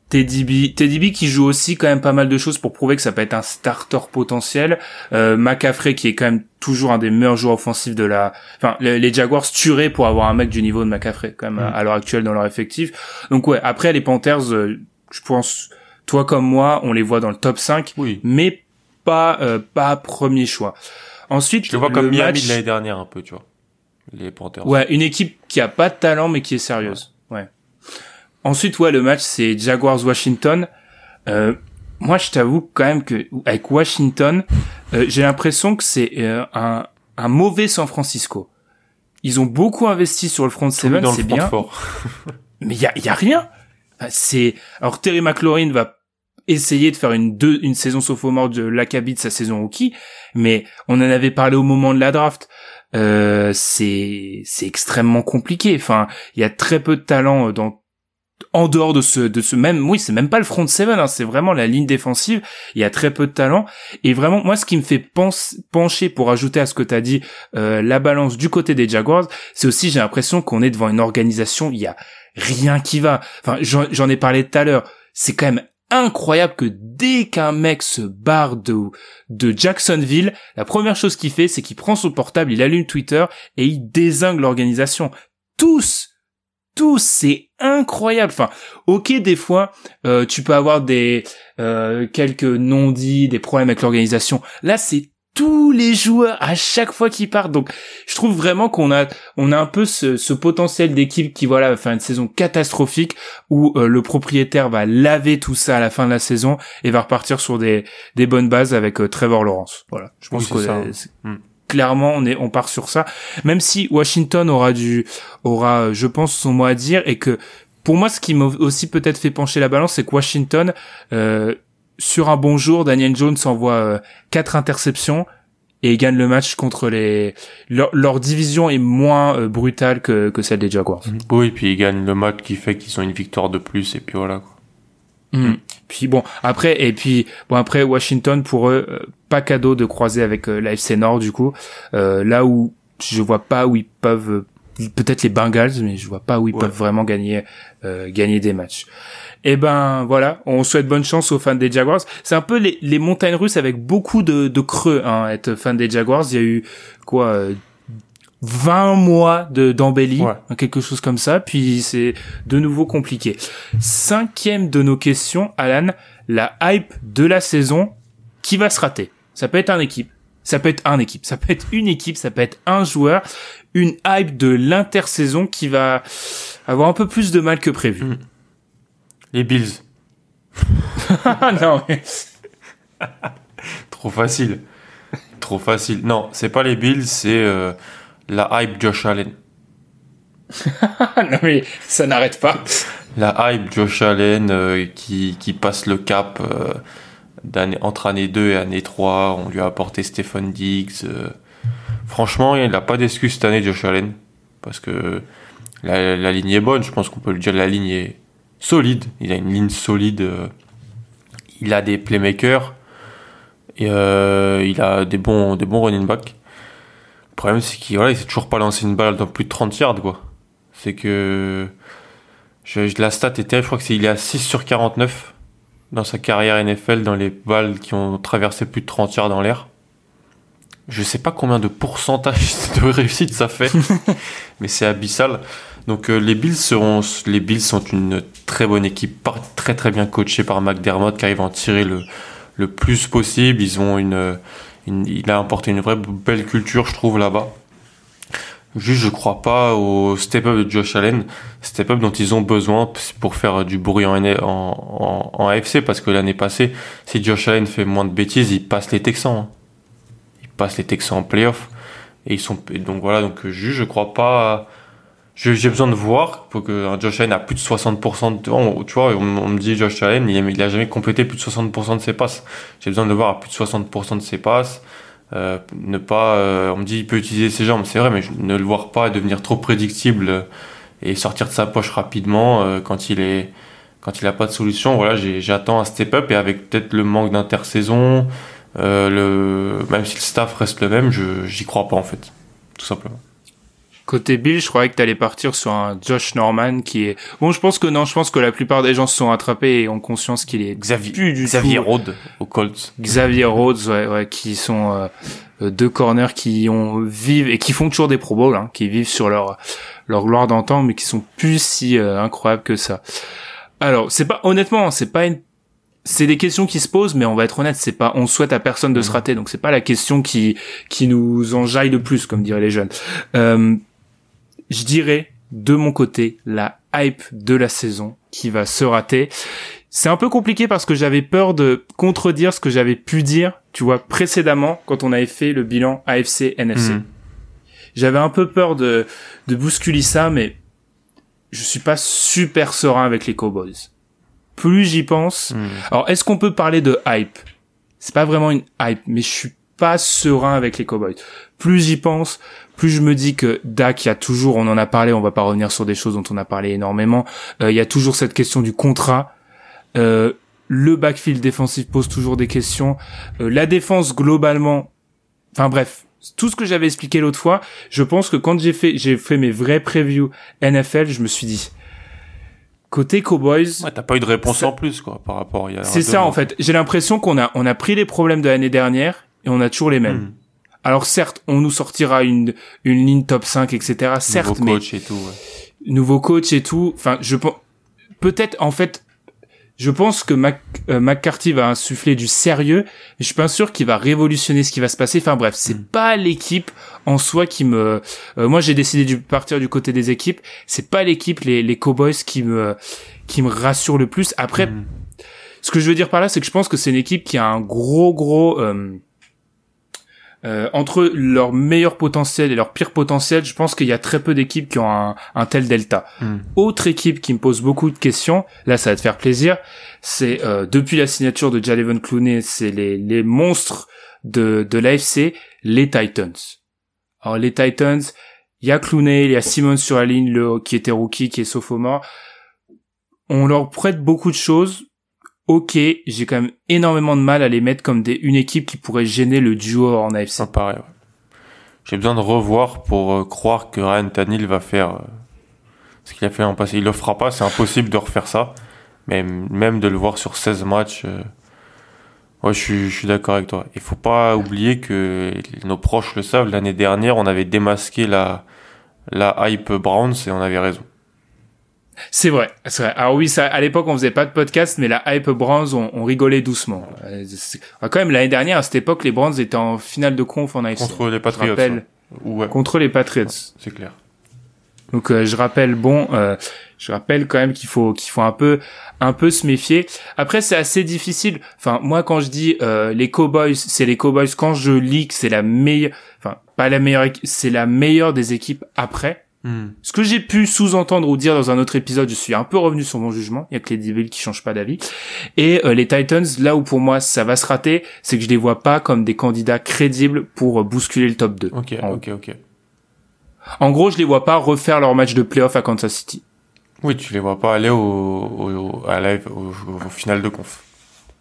Teddy B, Teddy B qui joue aussi quand même pas mal de choses pour prouver que ça peut être un starter potentiel. Euh, McCaffrey qui est quand même toujours un des meilleurs joueurs offensifs de la. Enfin, les, Jaguars tueraient pour avoir un mec du niveau de McCaffrey quand même Mm. à, l'heure actuelle dans leur effectif. Donc ouais, après les Panthers, euh, je pense, toi comme moi, on les voit dans le top 5 Oui. mais pas euh, pas premier choix. Ensuite, Je vois comme Miami match, de l'année dernière un peu, tu vois. Les Panthers. ouais, une équipe qui a pas de talent mais qui est sérieuse. Ouais. Ensuite, ouais, le match c'est Jaguars Washington. Euh, moi, je t'avoue quand même que avec Washington, euh, j'ai l'impression que c'est euh, un un mauvais San Francisco. Ils ont beaucoup investi sur le front seven, c'est bien, fort. mais il y a, y a rien. Enfin, C'est alors Terry McLaurin va essayer de faire une deux une saison sophomore de l'acabit de sa saison rookie, mais on en avait parlé au moment de la draft. Euh, c'est c'est extrêmement compliqué. Enfin, il y a très peu de talent euh, dans en dehors de ce de ce même oui c'est même pas le front seven hein, c'est vraiment la ligne défensive. Il y a très peu de talent. Et vraiment moi ce qui me fait pencher pour ajouter à ce que tu as dit euh, la balance du côté des Jaguars c'est aussi j'ai l'impression qu'on est devant une organisation il y a rien qui va. Enfin j'en j'en ai parlé tout à l'heure. C'est quand même incroyable que dès qu'un mec se barre de de Jacksonville la première chose qu'il fait c'est qu'il prend son portable il allume Twitter et il désingue l'organisation. Tous tous c'est incroyable. Enfin ok des fois euh, tu peux avoir des euh, quelques non-dits des problèmes avec l'organisation. Là c'est tous les joueurs à chaque fois qu'ils partent. Donc je trouve vraiment qu'on a on a un peu ce, ce potentiel d'équipe qui voilà va faire une saison catastrophique où euh, le propriétaire va laver tout ça à la fin de la saison et va repartir sur des des bonnes bases avec euh, Trevor Lawrence. Voilà je pense Oui, c'est que ça. euh, c'est- Mm. Clairement on est on part sur ça même si Washington aura du aura je pense son mot à dire et que pour moi ce qui m'a aussi peut-être fait pencher la balance c'est que Washington euh, sur un bon jour Daniel Jones envoie euh, quatre interceptions et ils gagnent le match contre les leur, division est moins euh, brutale que, celle des Jaguars. Oui, puis ils gagnent le match qui fait qu'ils ont une victoire de plus et puis voilà quoi. Mm. Puis bon, après et puis bon après Washington pour eux euh, pas cadeau de croiser avec euh, l'AFC Nord du coup, euh, là où je vois pas où ils peuvent peut-être les Bengals mais je vois pas où ils peuvent vraiment gagner gagner des matchs. Et eh ben voilà, on souhaite bonne chance aux fans des Jaguars. C'est un peu les, les montagnes russes avec beaucoup de, de creux hein, être fan des Jaguars. Il y a eu quoi 20 mois de d'embellie, quelque chose comme ça, puis c'est de nouveau compliqué. Cinquième de nos questions, Alan, la hype de la saison, qui va se rater? Ça peut être un équipe, ça peut être un équipe, ça peut être une équipe, ça peut être un joueur, une hype de l'intersaison qui va avoir un peu plus de mal que prévu. Hmm. Les Bills. non mais... Trop facile. Trop facile. Non, c'est pas les Bills, c'est euh, la hype Josh Allen. non mais ça n'arrête pas. La hype Josh Allen euh, qui, qui passe le cap euh, entre année 2 et année 3. On lui a apporté Stephen Diggs. Euh. Franchement, il n'a pas d'excuse cette année Josh Allen. Parce que la, la ligne est bonne. Je pense qu'on peut le dire. La ligne est solide. Il a une ligne solide. il a des playmakers. Et il a des bons, des bons running backs. Le problème, c'est qu'il voilà, il s'est toujours pas lancé une balle dans plus de 30 yards, quoi. C'est que. Je, la stat était, je crois que c'est il est à 6 sur 49 dans sa carrière NFL dans les balles qui ont traversé plus de 30 yards dans l'air. Je sais pas combien de pourcentage de réussite ça fait, mais c'est abyssal. Donc euh, les Bills seront, les Bills sont une très bonne équipe, très très bien coachée par McDermott, qui arrive à en tirer le, le plus possible. Ils ont une, il a apporté une vraie belle culture, je trouve, là-bas. Juste, je crois pas au step-up de Josh Allen, step-up dont ils ont besoin pour faire du bruit en, AFC, parce que l'année passée, si Josh Allen fait moins de bêtises, il passe les Texans. Hein. Il passe les Texans en playoff. Et ils sont, donc voilà, donc juste, je crois pas, j'ai besoin de voir pour que Josh Allen a plus de 60% de, tu vois, on, me dit Josh Allen, il, il a jamais complété plus de 60% de ses passes. J'ai besoin de le voir à plus de 60% de ses passes. Euh, ne pas, euh, on me dit il peut utiliser ses jambes, c'est vrai, mais ne le voir pas devenir trop prédictible et sortir de sa poche rapidement euh, quand il est, quand il a pas de solution. Voilà, j'attends un step up et avec peut-être le manque d'intersaison, euh, le, même si le staff reste le même, je, j'y crois pas en fait, tout simplement. Côté Bill, je croyais que t'allais partir sur un Josh Norman qui est bon. Je pense que non. Je pense que la plupart des gens se sont attrapés et ont conscience qu'il est Xavier plus du Xavier Rhodes au Colts. Xavier Rhodes, ouais, ouais, qui sont euh, euh, deux corners qui ont vivent et qui font toujours des Pro Bowls, hein, qui vivent sur leur leur gloire d'antan, mais qui sont plus si euh, incroyables que ça. Alors, c'est pas honnêtement, c'est pas une c'est des questions qui se posent, mais on va être honnête, c'est pas, on souhaite à personne de se rater, donc c'est pas la question qui qui nous enjaille le plus, comme diraient les jeunes. Euh, je dirais de mon côté la hype de la saison qui va se rater. C'est un peu compliqué parce que j'avais peur de contredire ce que j'avais pu dire, tu vois, précédemment quand on avait fait le bilan AFC NFC. Mhm. J'avais un peu peur de de bousculer ça, mais je suis pas super serein avec les Cowboys. Plus j'y pense. Mhm. Alors, est-ce qu'on peut parler de hype? C'est pas vraiment une hype, mais je suis pas serein avec les Cowboys. Plus j'y pense, plus je me dis que Dak, il y a toujours, on en a parlé, on va pas revenir sur des choses dont on a parlé énormément, euh, il y a toujours cette question du contrat. Euh, le backfield défensif pose toujours des questions. Euh, la défense globalement, enfin bref, tout ce que j'avais expliqué l'autre fois, je pense que quand j'ai fait, j'ai fait mes vrais previews NFL, je me suis dit, côté Cowboys. Ouais, t'as pas eu de réponse en plus, quoi, par rapport à. C'est ça, en fait. J'ai l'impression qu'on a, on a pris les problèmes de l'année dernière et on a toujours les mêmes. Hmm. Alors certes, on nous sortira une une ligne top 5, etc. Certes, nouveau coach et tout. Nouveau coach et tout. Enfin, je pense peut-être en fait, je pense que Mac, euh, McCarthy va insuffler du sérieux, mais je suis pas sûr qu'il va révolutionner ce qui va se passer. Enfin bref, c'est mm. pas l'équipe en soi qui me. Euh, moi, j'ai décidé de partir du côté des équipes. C'est pas l'équipe, les les Cowboys qui me qui me rassure le plus. Après, mm. ce que je veux dire par là, c'est que je pense que c'est une équipe qui a un gros gros euh, euh, entre leur meilleur potentiel et leur pire potentiel, je pense qu'il y a très peu d'équipes qui ont un, un tel delta. Hmm. Autre équipe qui me pose beaucoup de questions, là ça va te faire plaisir, c'est euh, depuis la signature de Jalen Clooney, c'est les, les monstres de, de l'AFC, les Titans. Alors les Titans, il y a Clooney, il y a Simon sur la ligne, le, qui était rookie, qui est sophomore. On leur prête beaucoup de choses. Ok, j'ai quand même énormément de mal à les mettre comme des, une équipe qui pourrait gêner le duo en AFC. Ça paraît, J'ai besoin de revoir pour euh, croire que Ryan Tannehill va faire euh, ce qu'il a fait en passé. Il le fera pas, c'est impossible de refaire ça. Mais même de le voir sur 16 matchs, euh, ouais, je suis, je suis d'accord avec toi. Il faut pas oublier que nos proches le savent, l'année dernière, on avait démasqué la, la hype Browns et on avait raison. C'est vrai, c'est vrai. Alors oui, ça, à l'époque, on faisait pas de podcast, mais la hype Browns, on, on rigolait doucement. Euh, quand même, l'année dernière, à cette époque, les Browns étaient en finale de conf en AFC. Contre les Patriots. Ouais. Contre les Patriots. C'est clair. Donc euh, je rappelle, bon, euh, je rappelle quand même qu'il faut qu'il faut un peu un peu se méfier. Après c'est assez difficile. Enfin moi quand je dis euh, les Cowboys, c'est les Cowboys. Quand je lis que c'est la meilleure, enfin pas la meilleure, c'est la meilleure des équipes après. Hmm. Ce que j'ai pu sous-entendre ou dire dans un autre épisode, je suis un peu revenu sur mon jugement. Il y a que les Devils qui changent pas d'avis. Et les Titans, là où pour moi ça va se rater, c'est que je les vois pas comme des candidats crédibles pour bousculer le top 2. Ok, ok, ok. En gros, je les vois pas refaire leur match de playoff à Kansas City. Oui, tu les vois pas aller au, au, à au, au, final de conf.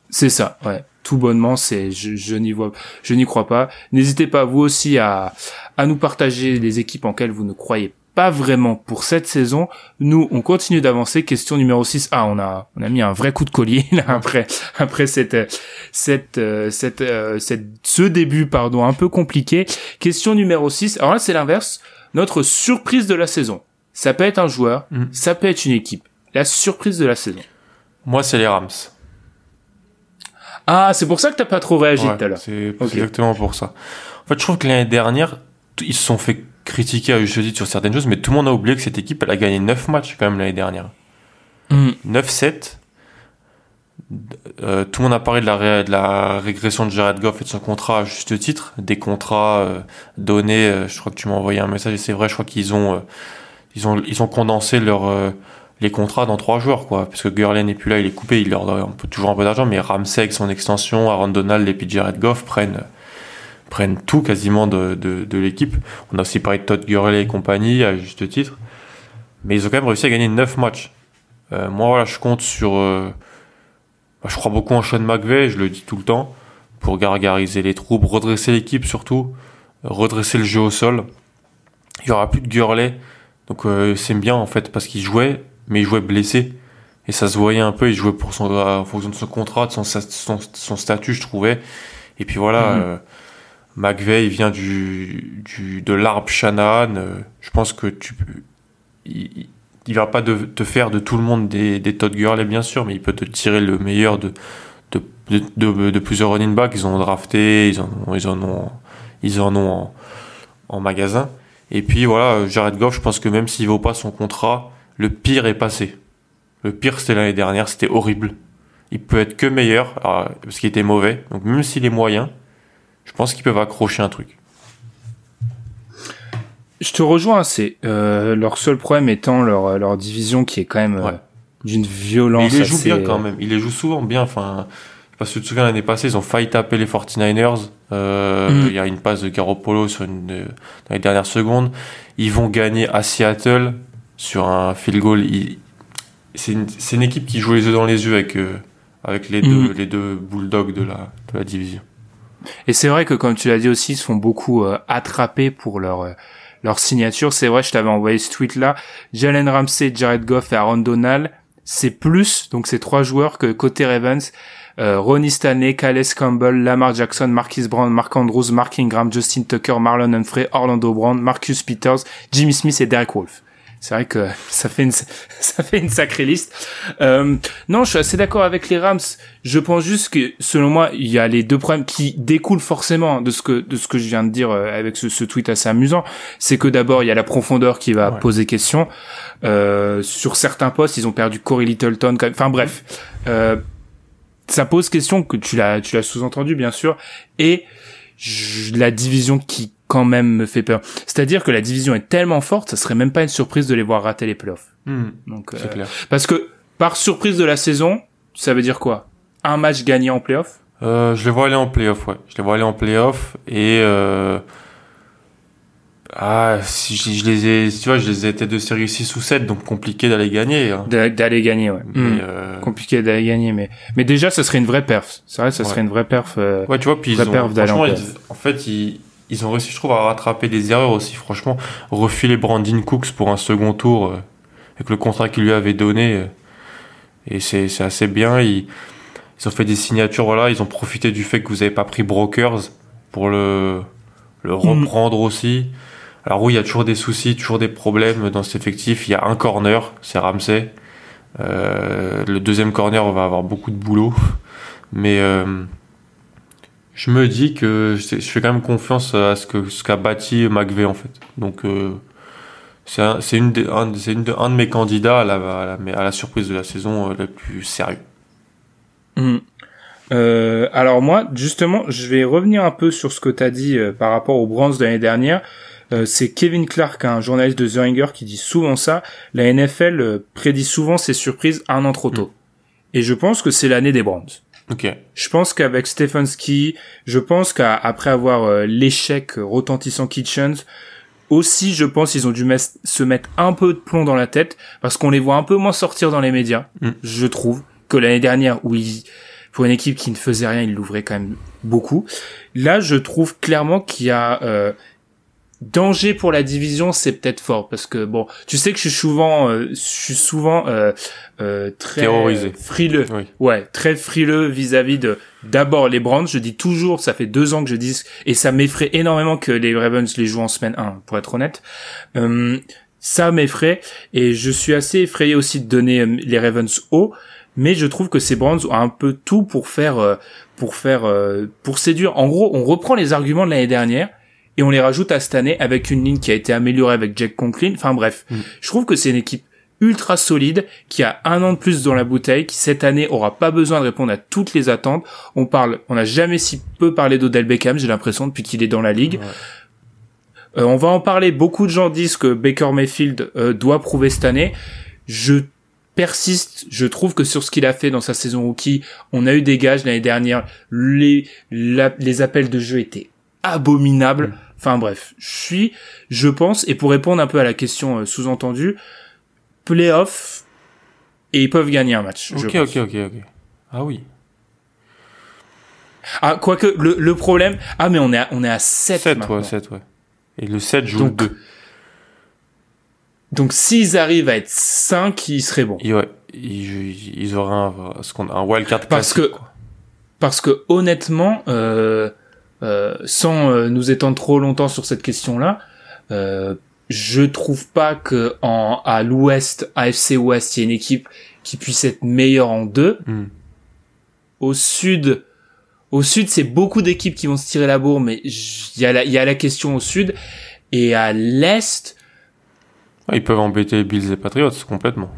C'est ça, ouais. Tout bonnement, c'est je, je n'y vois, je n'y crois pas. N'hésitez pas vous aussi à à nous partager les équipes en quelles vous ne croyez pas vraiment pour cette saison. Nous, on continue d'avancer. Question numéro 6. Ah, on a, on a mis un vrai coup de collier, là, après, après cette, cette, euh, cette, euh, cette, ce début, pardon, un peu compliqué. Question numéro 6. Alors là, c'est l'inverse notre surprise de la saison. Ça peut être un joueur, mm. ça peut être une équipe. La surprise de la saison. Moi, c'est les Rams. Ah, c'est pour ça que t'as pas trop réagi tout à l'heure. C'est exactement pour ça. En fait, je trouve que l'année dernière, ils se sont fait critiquer à juste titre sur certaines choses, mais tout le monde a oublié que cette équipe, elle a gagné 9 matchs quand même l'année dernière. 9-7. Mm. Euh, tout le monde a parlé de la, de la régression de Jared Goff et de son contrat à juste titre, des contrats euh, donnés. Euh, je crois que tu m'as envoyé un message et c'est vrai. Je crois qu'ils ont, ils ont, ils ont condensé leur les contrats dans trois joueurs, quoi. Parce que Gurley n'est plus là, il est coupé, il leur donne toujours un peu d'argent, mais Ramsey avec son extension, Aaron Donald et puis Jared Goff prennent prennent tout quasiment de, de, de l'équipe. On a aussi parlé de Todd Gurley et compagnie à juste titre, mais ils ont quand même réussi à gagner 9 matchs. moi, voilà, je compte sur bah, je crois beaucoup en Sean McVay, je le dis tout le temps, pour gargariser les troupes, redresser l'équipe surtout, redresser le jeu au sol. Il y aura plus de Gurley, donc euh, c'est bien en fait parce qu'il jouait, mais il jouait blessé et ça se voyait un peu. Il jouait pour son en fonction de son contrat, de son, son, statut, je trouvais. Et puis voilà, mhm. McVeigh vient du, de l'arbre Shanahan. Euh, je pense que tu il, va pas de, te faire de tout le monde des, des Todd Gurley, bien sûr, mais il peut te tirer le meilleur de, de, de, plusieurs running backs. Ils ont drafté, ils en ont, ils en ont, ils en ont en, magasin. Et puis voilà, Jared Goff, je pense que même s'il vaut pas son contrat, le pire est passé. Le pire, c'était l'année dernière, c'était horrible. Il peut être que meilleur, parce qu'il était mauvais. Donc même s'il est moyen, je pense qu'ils peuvent accrocher un truc. Je te rejoins, c'est euh, leur seul problème étant leur leur division qui est quand même euh, d'une violence. Mais il les joue bien quand même. Il les joue souvent bien. Enfin, parce que tu te souviens l'année passée, ils ont failli taper les 49ers. Euh, mm. Il y a une passe de Garoppolo sur une dans les dernières secondes. Ils vont gagner à Seattle sur un field goal. C'est une, une, équipe qui joue les yeux dans les yeux avec euh, avec les deux mm. les deux bulldogs de la de la division. Et c'est vrai que comme tu l'as dit aussi, ils se font beaucoup euh, attraper pour leur leur signature. C'est vrai, je t'avais envoyé ce tweet-là. Jalen Ramsey, Jared Goff et Aaron Donald, c'est plus, donc c'est trois joueurs que côté Ravens, euh, Ronnie Stanley, Calais Campbell, Lamar Jackson, Marquis Brown, Mark Andrews, Mark Ingram, Justin Tucker, Marlon Humphrey, Orlando Brown, Marcus Peters, Jimmy Smith et Derek Wolf. C'est vrai que ça fait une ça fait une sacrée liste. Euh, non, je suis assez d'accord avec les Rams. Je pense juste que selon moi, il y a les deux problèmes qui découlent forcément de ce que de ce que je viens de dire euh, avec ce, ce tweet assez amusant. C'est que d'abord il y a la profondeur qui va poser question. Euh, sur certains postes, ils ont perdu Corey Littleton. Enfin bref, euh, ça pose question que tu l'as tu l'as sous-entendu bien sûr et la division qui quand même me fait peur. C'est-à-dire que la division est tellement forte, ça serait même pas une surprise de les voir rater les playoffs. Hmm. Donc, euh, clair. Parce que par surprise de la saison, ça veut dire quoi? Un match gagné en playoff? Euh, Je les vois aller en playoff, ouais. Je les vois aller en playoff et euh, ah, si je, les ai, tu vois, je les ai été de série 6 ou 7, donc compliqué d'aller gagner. Hein. D'aller gagner, ouais. Mais, Hmm. euh, Compliqué d'aller gagner, mais mais déjà, ça serait une vraie perf. C'est vrai, ça serait Ouais. une vraie perf. euh, Ouais, tu vois, puis ils La ont, franchement, ils- en fait, ils, ils ont réussi, je trouve, à rattraper des erreurs aussi. Franchement, refiler Brandon Cooks pour un second tour euh, avec le contrat qu'il lui avait donné, euh, et c'est assez bien. Ils, ils ont fait des signatures, voilà, ils ont profité du fait que vous avez pas pris Brokers pour le, le reprendre aussi. Alors oui, il y a toujours des soucis, toujours des problèmes dans cet effectif. Il y a un corner, c'est Ramsey. Euh, le deuxième corner va avoir beaucoup de boulot, mais je me dis que je fais quand même confiance à ce que ce qu'a bâti McVeigh en fait. Donc euh, c'est un, c'est une des- un, c'est une de- un de mes candidats à la, à la, à la surprise de la saison euh, la plus sérieux. Hmm. Euh, alors moi, justement, je vais revenir un peu sur ce que tu as dit euh, par rapport aux Browns de l'année dernière. Euh, c'est Kevin Clark, un journaliste de The Ringer, qui dit souvent ça. La NFL prédit souvent ses surprises un an trop tôt. Et je pense que c'est l'année des Browns. Ok. Je pense qu'avec Stefanski, je pense qu'après avoir euh, l'échec retentissant Kitchens, aussi je pense ils ont dû se mettre un peu de plomb dans la tête parce qu'on les voit un peu moins sortir dans les médias, Mm. je trouve, que l'année dernière où ils, pour une équipe qui ne faisait rien, ils l'ouvraient quand même beaucoup. Là, je trouve clairement qu'il y a euh, danger pour la division, c'est peut-être fort parce que bon, tu sais que je suis souvent, euh, je suis souvent euh, euh, très Terrorisé. frileux. Oui. Ouais, très frileux vis-à-vis de d'abord les Browns. Je dis toujours, ça fait deux ans que je dis et ça m'effraie énormément que les Ravens les jouent en semaine 1, pour être honnête. Euh, ça m'effraie et je suis assez effrayé aussi de donner euh, les Ravens haut, mais je trouve que ces Browns ont un peu tout pour faire euh, pour faire euh, pour séduire. En gros, on reprend les arguments de l'année dernière et on les rajoute à cette année avec une ligne qui a été améliorée avec Jack Conklin. Enfin bref, Mm. je trouve que c'est une équipe ultra solide qui a un an de plus dans la bouteille, qui cette année aura pas besoin de répondre à toutes les attentes. On parle, on n'a jamais si peu parlé d'Odell Beckham, j'ai l'impression depuis qu'il est dans la ligue. Ouais. Euh, on va en parler. Beaucoup de gens disent que Baker Mayfield euh, doit prouver cette année. Je persiste. Je trouve que sur ce qu'il a fait dans sa saison rookie, on a eu des gages l'année dernière. Les la- les appels de jeu étaient abominables. Enfin bref, je suis, je pense, et pour répondre un peu à la question euh, sous-entendue, playoff et ils peuvent gagner un match. Ok, ok, ok, ok. Ah oui. Ah quoique le, le problème, ah mais on est à, on est à 7, 7, maintenant. ouais, 7, ouais. Et le 7 joue Donc, le 2. Donc s'ils arrivent à être 5, ils seraient bons. Ouais, ils, ils auraient un, ce qu'on a, un wildcard Parce que- quoi. Parce que honnêtement, euh, sans euh, nous étendre trop longtemps sur cette question-là, euh, je trouve pas que en à l'Ouest, AFC Ouest, il y ait une équipe qui puisse être meilleure en deux. Hmm. Au Sud, au Sud, c'est beaucoup d'équipes qui vont se tirer la bourre, mais il y a la, y a la question au Sud et à l'Est. Ils peuvent embêter les Bills et Patriots complètement.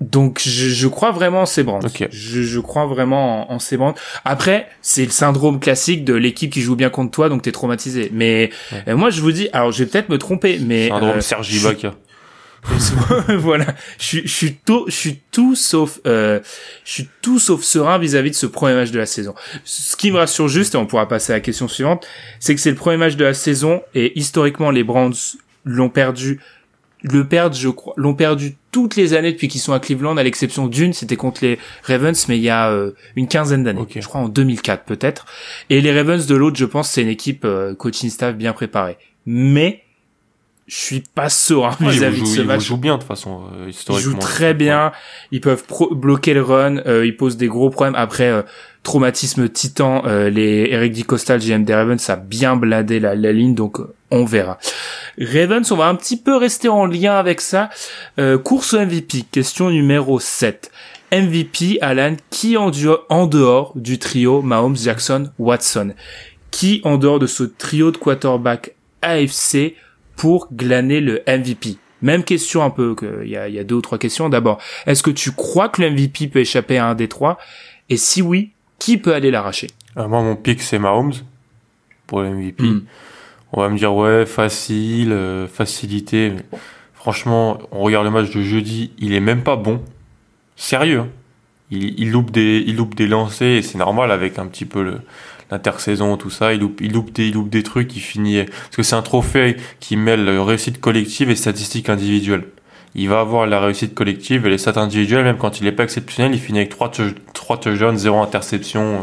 Donc je, je crois vraiment en ces Browns. Ok. Je, je crois vraiment en, en ces Browns. Après, c'est le syndrome classique de l'équipe qui joue bien contre toi, donc t'es traumatisé. Mais Ouais. euh, moi, je vous dis, alors je vais peut-être me tromper, mais Syndrome euh, Serge je- Ibaka. voilà, je, suis- je suis tout, je suis tout sauf, euh, je suis tout sauf serein vis-à-vis de ce premier match de la saison. Ce qui me rassure juste, et on pourra passer à la question suivante, c'est que c'est le premier match de la saison et historiquement les Browns l'ont perdu, le perdent, je crois, l'ont perdu toutes les années depuis qu'ils sont à Cleveland, à l'exception d'une, c'était contre les Ravens, mais il y a euh, une quinzaine d'années, je crois en 2004 peut-être. Et les Ravens de l'autre, je pense, c'est une équipe euh, coaching staff bien préparée. Mais je suis pas serein Ouais, ils vis-à-vis de ce ils match. jouent bien de toute façon, euh, Ils historiquement. jouent très bien, ils peuvent pro- bloquer le run, euh, ils posent des gros problèmes. Après, euh, traumatisme titan, euh, les Eric DiCosta, le GM des Ravens, ça a bien bladé la, la ligne, donc euh, on verra. Ravens, on va un petit peu rester en lien avec ça. Euh, course au MVP, question numéro 7. MVP, Alan, qui en, duo- en dehors du trio Mahomes, Jackson, Watson? Qui en dehors de ce trio de quarterback AFC pour glaner le MVP Même question un peu, que il y a, il y a deux ou trois questions. D'abord, est-ce que tu crois que le MVP peut échapper à un des trois? Et si oui, qui peut aller l'arracher? Euh, moi, mon pick, c'est Mahomes pour le MVP. Hmm. On va me dire, ouais, facile, euh, facilité. franchement, on regarde le match de jeudi, il est même pas bon. Sérieux. hein. il, loupe des, il loupe des lancers et c'est normal avec un petit peu l'intersaison, tout ça. Il loupe, il loupe des, il loupe des trucs. Il finit parce que c'est un trophée qui mêle réussite collective et statistiques individuelles. Il va avoir la réussite collective et les stats individuelles, même quand il n'est pas exceptionnel, il finit avec 3 trois touchdowns, 0 interception euh,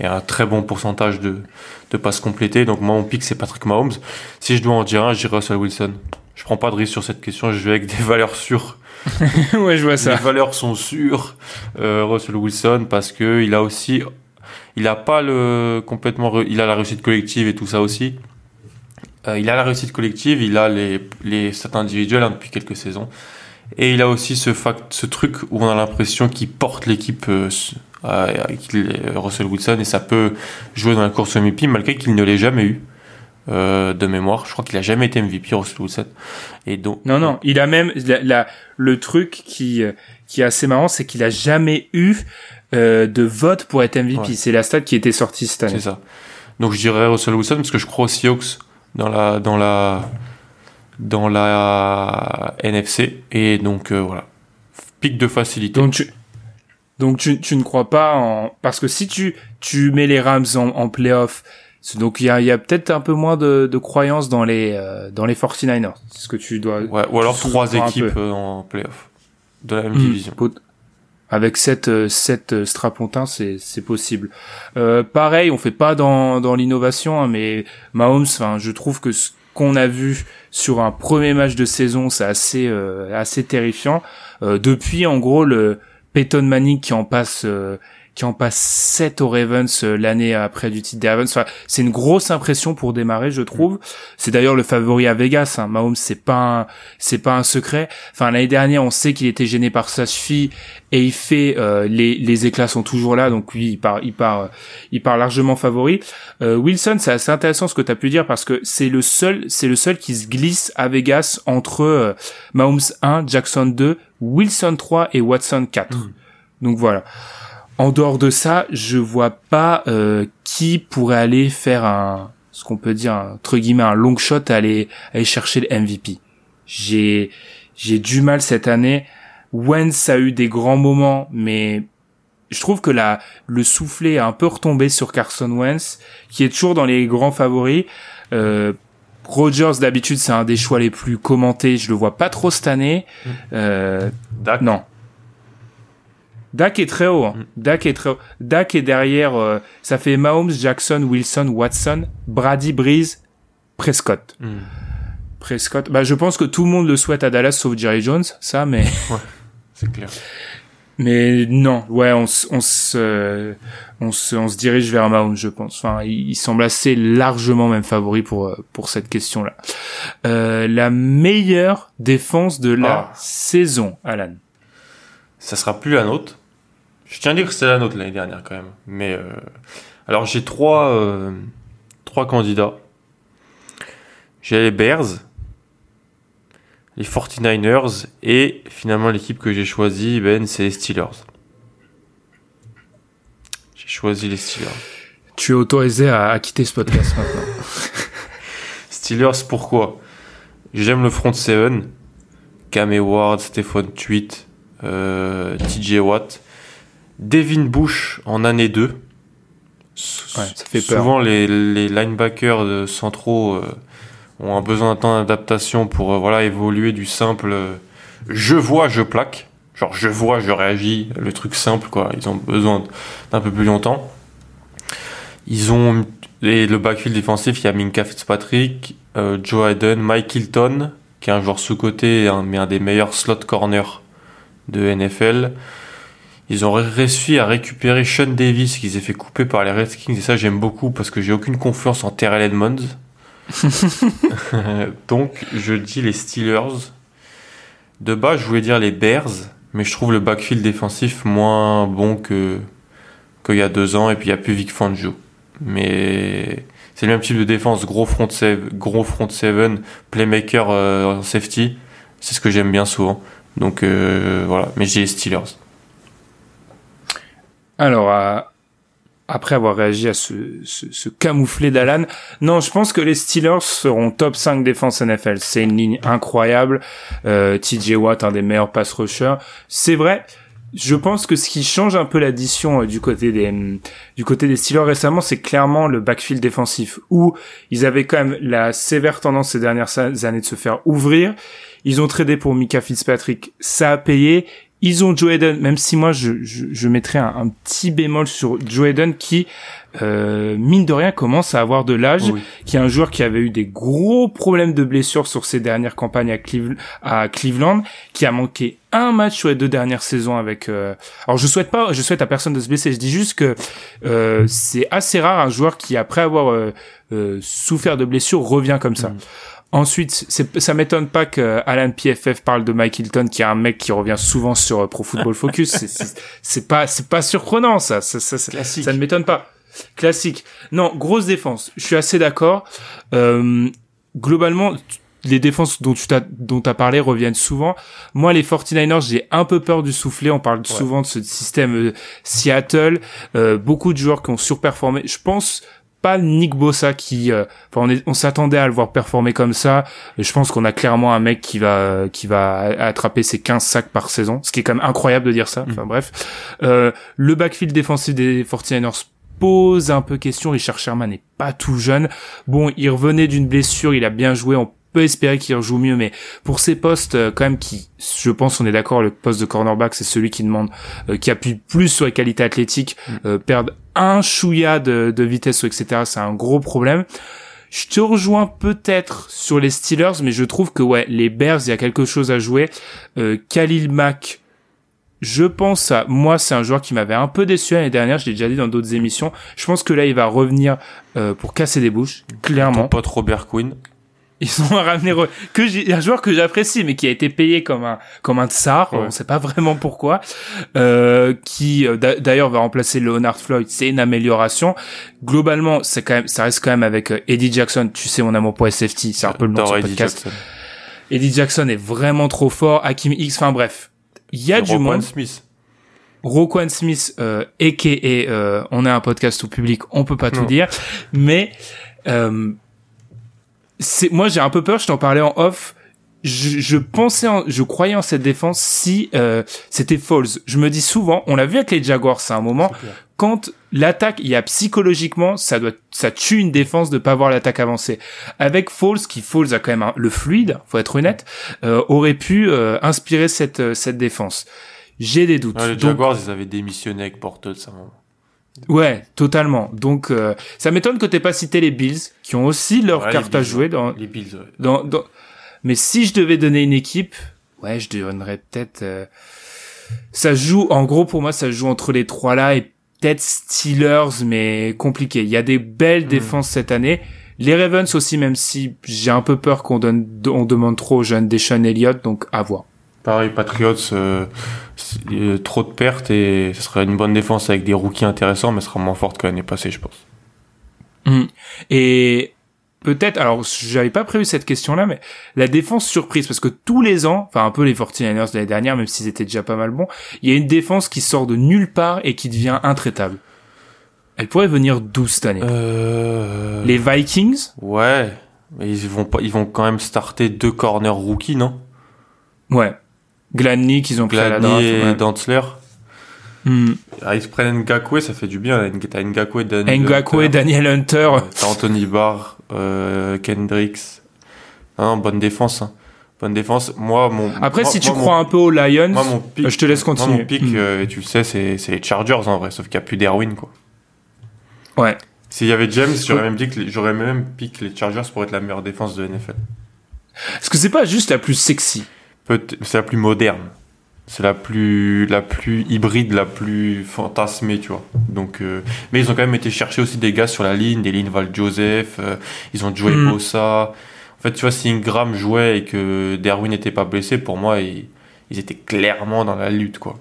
et un très bon pourcentage de, de passes complétées. Donc moi, mon pic, c'est Patrick Mahomes. Si je dois en dire un, je dirais Russell Wilson. Je prends pas de risque sur cette question, je vais avec des valeurs sûres. ouais, je vois ça. Les valeurs sont sûres. Euh, Russell Wilson parce que il a aussi, il a pas le complètement, il a la réussite collective et tout ça aussi. Euh, il a la réussite collective, il a les les stats individuels hein, depuis quelques saisons, et il a aussi ce fact, ce truc où on a l'impression qu'il porte l'équipe. Euh, Russell Wilson et ça peut jouer dans la course MVP malgré qu'il ne l'ait jamais eu. Euh, de mémoire. Je crois qu'il a jamais été MVP Russell Wilson. Et donc non non, il a même la, le truc qui qui est assez marrant, c'est qu'il a jamais eu euh, de vote pour être MVP. C'est la stat qui était sortie cette année. C'est ça. Donc je dirais Russell Wilson parce que je crois aux Seahawks dans la dans la dans la NFC et donc euh, voilà pic de facilité. Donc tu donc tu, tu ne crois pas en parce que si tu tu mets les Rams en, en playoff donc il y a, y a peut-être un peu moins de, de croyance dans les euh, dans les 49ers. C'est ce que tu dois. Ouais, ou alors trois équipes euh, en playoff de la même hmm. division. Avec cette cette euh, strapontin, c'est c'est possible. Euh, pareil, on fait pas dans dans l'innovation, hein, mais Mahomes, enfin, je trouve que ce qu'on a vu sur un premier match de saison, c'est assez assez terrifiant. depuis, en gros, le Peyton Manning qui en passe qui en passe 7 aux Ravens euh, l'année après du titre des Ravens. Enfin, c'est une grosse impression pour démarrer, je trouve. Mm. C'est d'ailleurs le favori à Vegas. Hein. Mahomes, c'est pas c'est pas un secret. Enfin, l'année dernière, on sait qu'il était gêné par sa fille et il fait euh, les les éclats sont toujours là. Donc oui, il part il part euh, il part largement favori. Wilson, c'est assez intéressant ce que tu as pu dire parce que c'est le seul c'est le seul qui se glisse à Vegas entre Mahomes 1, Jackson 2, Wilson 3 et Watson 4. Mm. Donc voilà. En dehors de ça, je vois pas euh, qui pourrait aller faire un, ce qu'on peut dire entre guillemets un long shot, aller aller chercher le MVP. J'ai j'ai du mal cette année. Wentz a eu des grands moments, mais je trouve que la le soufflet a un peu retombé sur Carson Wentz, qui est toujours dans les grands favoris. Euh, Rogers d'habitude c'est un des choix les plus commentés. Je le vois pas trop cette année. Mmh. Euh, non. Dak est très haut. Hein. Mm. Dak est très haut. Dak est derrière. Euh, ça fait Mahomes, Jackson, Wilson, Watson, Brady, Breeze, Prescott. Mm. Prescott. Bah, je pense que tout le monde le souhaite à Dallas sauf Jerry Jones, ça, mais. Ouais, c'est clair. Mais non, ouais, on, on se, on se, on se dirige vers Mahomes, je pense. Enfin, il, semble assez largement même favori pour pour cette question-là. Euh, la meilleure défense de la ah. saison, Alan? Ça sera plus la nôtre. Je tiens à dire que c'était la nôtre l'année dernière quand même. Mais euh, alors j'ai trois euh, trois candidats. J'ai les Bears, les 49ers et finalement l'équipe que j'ai choisie, Ben, c'est les Steelers. J'ai choisi les Steelers. Tu es autorisé à, quitter ce podcast maintenant. Steelers, pourquoi? J'aime le front seven. Cam Ward, Stephen Tweet, euh, TJ Watt. Devin Bush en année 2. ça fait peur. Souvent, les, les linebackers de centraux euh, ont un besoin d'un temps d'adaptation pour euh, voilà, évoluer du simple je vois, je plaque. Genre, je vois, je réagis, le truc simple, quoi. Ils ont besoin d'un peu plus longtemps. Ils ont et le backfield défensif, il y a Minka Fitzpatrick, Joe Hayden, Mike Hilton, qui est un joueur sous-côté, mais un des meilleurs slot corners de NFL. Ils ont réussi à récupérer Sean Davis qui s'est fait couper par les Redskins et ça j'aime beaucoup parce que j'ai aucune confiance en Terrell Edmonds. Donc je dis les Steelers. De bas je voulais dire les Bears, mais je trouve le backfield défensif moins bon que qu'il y a deux ans et puis il n'y a plus Vic Fangio. Mais c'est le même type de défense, gros front seven, gros front seven, playmaker euh, safety. C'est ce que j'aime bien souvent. Donc euh, voilà, mais j'ai les Steelers. Alors, après avoir réagi à ce, ce, camouflet d'Alan, non, je pense que les Steelers seront top 5 défense NFL. C'est une ligne incroyable. Euh, TJ Watt, un des meilleurs pass rushers. C'est vrai, je pense que ce qui change un peu l'addition euh, du côté des du côté des Steelers récemment, c'est clairement le backfield défensif où ils avaient quand même la sévère tendance ces dernières années de se faire ouvrir. Ils ont tradé pour Mika Fitzpatrick, ça a payé. Ils ont Joe Eden, même si moi je, je, je mettrais un, un, petit bémol sur Joe Eden qui euh, mine de rien commence à avoir de l'âge, qui est un joueur qui avait eu des gros problèmes de blessures sur ses dernières campagnes à, à Cleveland, qui a manqué un match sur les deux dernières saisons avec. Euh... Alors je souhaite pas, je souhaite à personne de se blesser. Je dis juste que euh, c'est assez rare un joueur qui après avoir euh, euh, souffert de blessures revient comme ça. Mm. Ensuite, ça m'étonne pas que Alan PFF parle de Mike Hilton, qui est un mec qui revient souvent sur Pro Football Focus. c'est pas, c'est pas surprenant ça. Ça, ça, ça, ça ne m'étonne pas. Classique. Non, grosse défense. Je suis assez d'accord. Euh, globalement, les défenses dont tu t'as dont as parlé reviennent souvent. Moi, les 49ers, j'ai un peu peur du soufflet. On parle souvent de ce système euh, Seattle. Euh, beaucoup de joueurs qui ont surperformé. Je pense pas Nick Bossa qui enfin on, on s'attendait à le voir performer comme ça je pense qu'on a clairement un mec qui va qui va attraper ses 15 sacs par saison ce qui est quand même incroyable de dire ça mm. enfin bref euh, le backfield défensif des 49ers pose un peu question. Richard Sherman n'est pas tout jeune. Bon, il revenait d'une blessure, il a bien joué. On peut espérer qu'il rejoue mieux, mais pour ces postes, euh, quand même, qui, je pense, on est d'accord, le poste de cornerback, c'est celui qui demande, euh, qui appuie plus sur les qualités athlétiques, mm. euh, perdre un chouïa de, de vitesse, etc. C'est un gros problème. Je te rejoins peut-être sur les Steelers, mais je trouve que ouais, les Bears, il y a quelque chose à jouer. Khalil Mack, je pense à moi c'est un joueur qui m'avait un peu déçu l'année dernière je l'ai déjà dit dans d'autres émissions je pense que là il va revenir euh, pour casser des bouches clairement Ton pote Robert Quinn ils ont ramené que j'ai un joueur que j'apprécie mais qui a été payé comme un comme un tsar on sait pas vraiment pourquoi euh, qui euh, d'ailleurs va remplacer Leonard Floyd. C'est une amélioration. Globalement c'est quand même ça reste quand même avec euh, Eddie Jackson. Tu sais mon amour pour SFT c'est un peu le nom de podcast. Jackson. Eddie Jackson est vraiment trop fort. Hakim X enfin bref. Il y a du monde. Smith. Roquan Smith, euh, et euh, on est un podcast au public, on peut pas tout dire, mais euh, c'est moi j'ai un peu peur. Je t'en parlais en off. Je, je pensais, en, je croyais en cette défense si euh, c'était false. Je me dis souvent, on l'a vu avec les Jaguars, c'est un moment quand l'attaque, il y a psychologiquement, ça doit, ça tue une défense de pas voir l'attaque avancer. Avec Falls, qui Falls a quand même le fluide, faut être honnête, euh, aurait pu euh, inspirer cette euh, cette défense. J'ai des doutes. les Jaguars, ils avaient démissionné avec Portal, ça. Ouais, totalement. Donc, ça m'étonne que t'aies pas cité les Bills, qui ont aussi leur carte à jouer dans les Bills. Ouais. Dans, dans, Mais si je devais donner une équipe, ouais, je donnerais peut-être. Ça joue, en gros, pour moi, ça joue entre les trois là et peut-être Steelers, mais compliqué. Il y a des belles hmm. défenses cette année. Les Ravens aussi, même si j'ai un peu peur qu'on donne, on demande trop aux jeunes Deshaun Elliott, donc à voir. Pareil, Patriots, euh, euh, trop de pertes et ce serait une bonne défense avec des rookies intéressants, mais ce sera moins forte que l'année passée, je pense. Hmm. Et peut-être, alors j'avais pas prévu cette question-là, mais la défense surprise, parce que tous les ans, enfin un peu les 49ers de l'année dernière, même s'ils étaient déjà pas mal bons, il y a une défense qui sort de nulle part et qui devient intraitable. Elle pourrait venir d'où cette année? Euh... Les Vikings? Ouais, mais ils vont pas, ils vont quand même starter deux corners rookies, non? Ouais. Gladney qu'ils ont pris à la draft. et Dantzler. Hmm. Ah, ils se prennent Ngakwe, ça fait du bien. T'as Ngakwe Daniel Ngakwe, Hunter. Daniel Hunter. T'as Anthony Barr, euh, Kendricks. Non, bonne défense. Hein. Bonne défense. Moi, mon. Après, moi, si tu moi, crois mon, un peu aux Lions, moi, mon pic, je te laisse continuer. Moi, mon pic, hmm. euh, tu le sais, c'est, les Chargers en vrai, sauf qu'il n'y a plus d'Erwin, quoi. Ouais. S'il y avait James, j'aurais même dit que les, j'aurais même pick les Chargers pour être la meilleure défense de NFL. Est-ce que c'est pas juste la plus sexy C'est la plus moderne. C'est la plus, la plus hybride, la plus fantasmée, tu vois. Donc, euh, mais ils ont quand même été chercher aussi des gars sur la ligne, des lignes Val Joseph. Euh, ils ont joué Mm. Bossa. En fait, tu vois, si Ingram jouait et que Derwin n'était pas blessé, pour moi, ils, ils étaient clairement dans la lutte, quoi.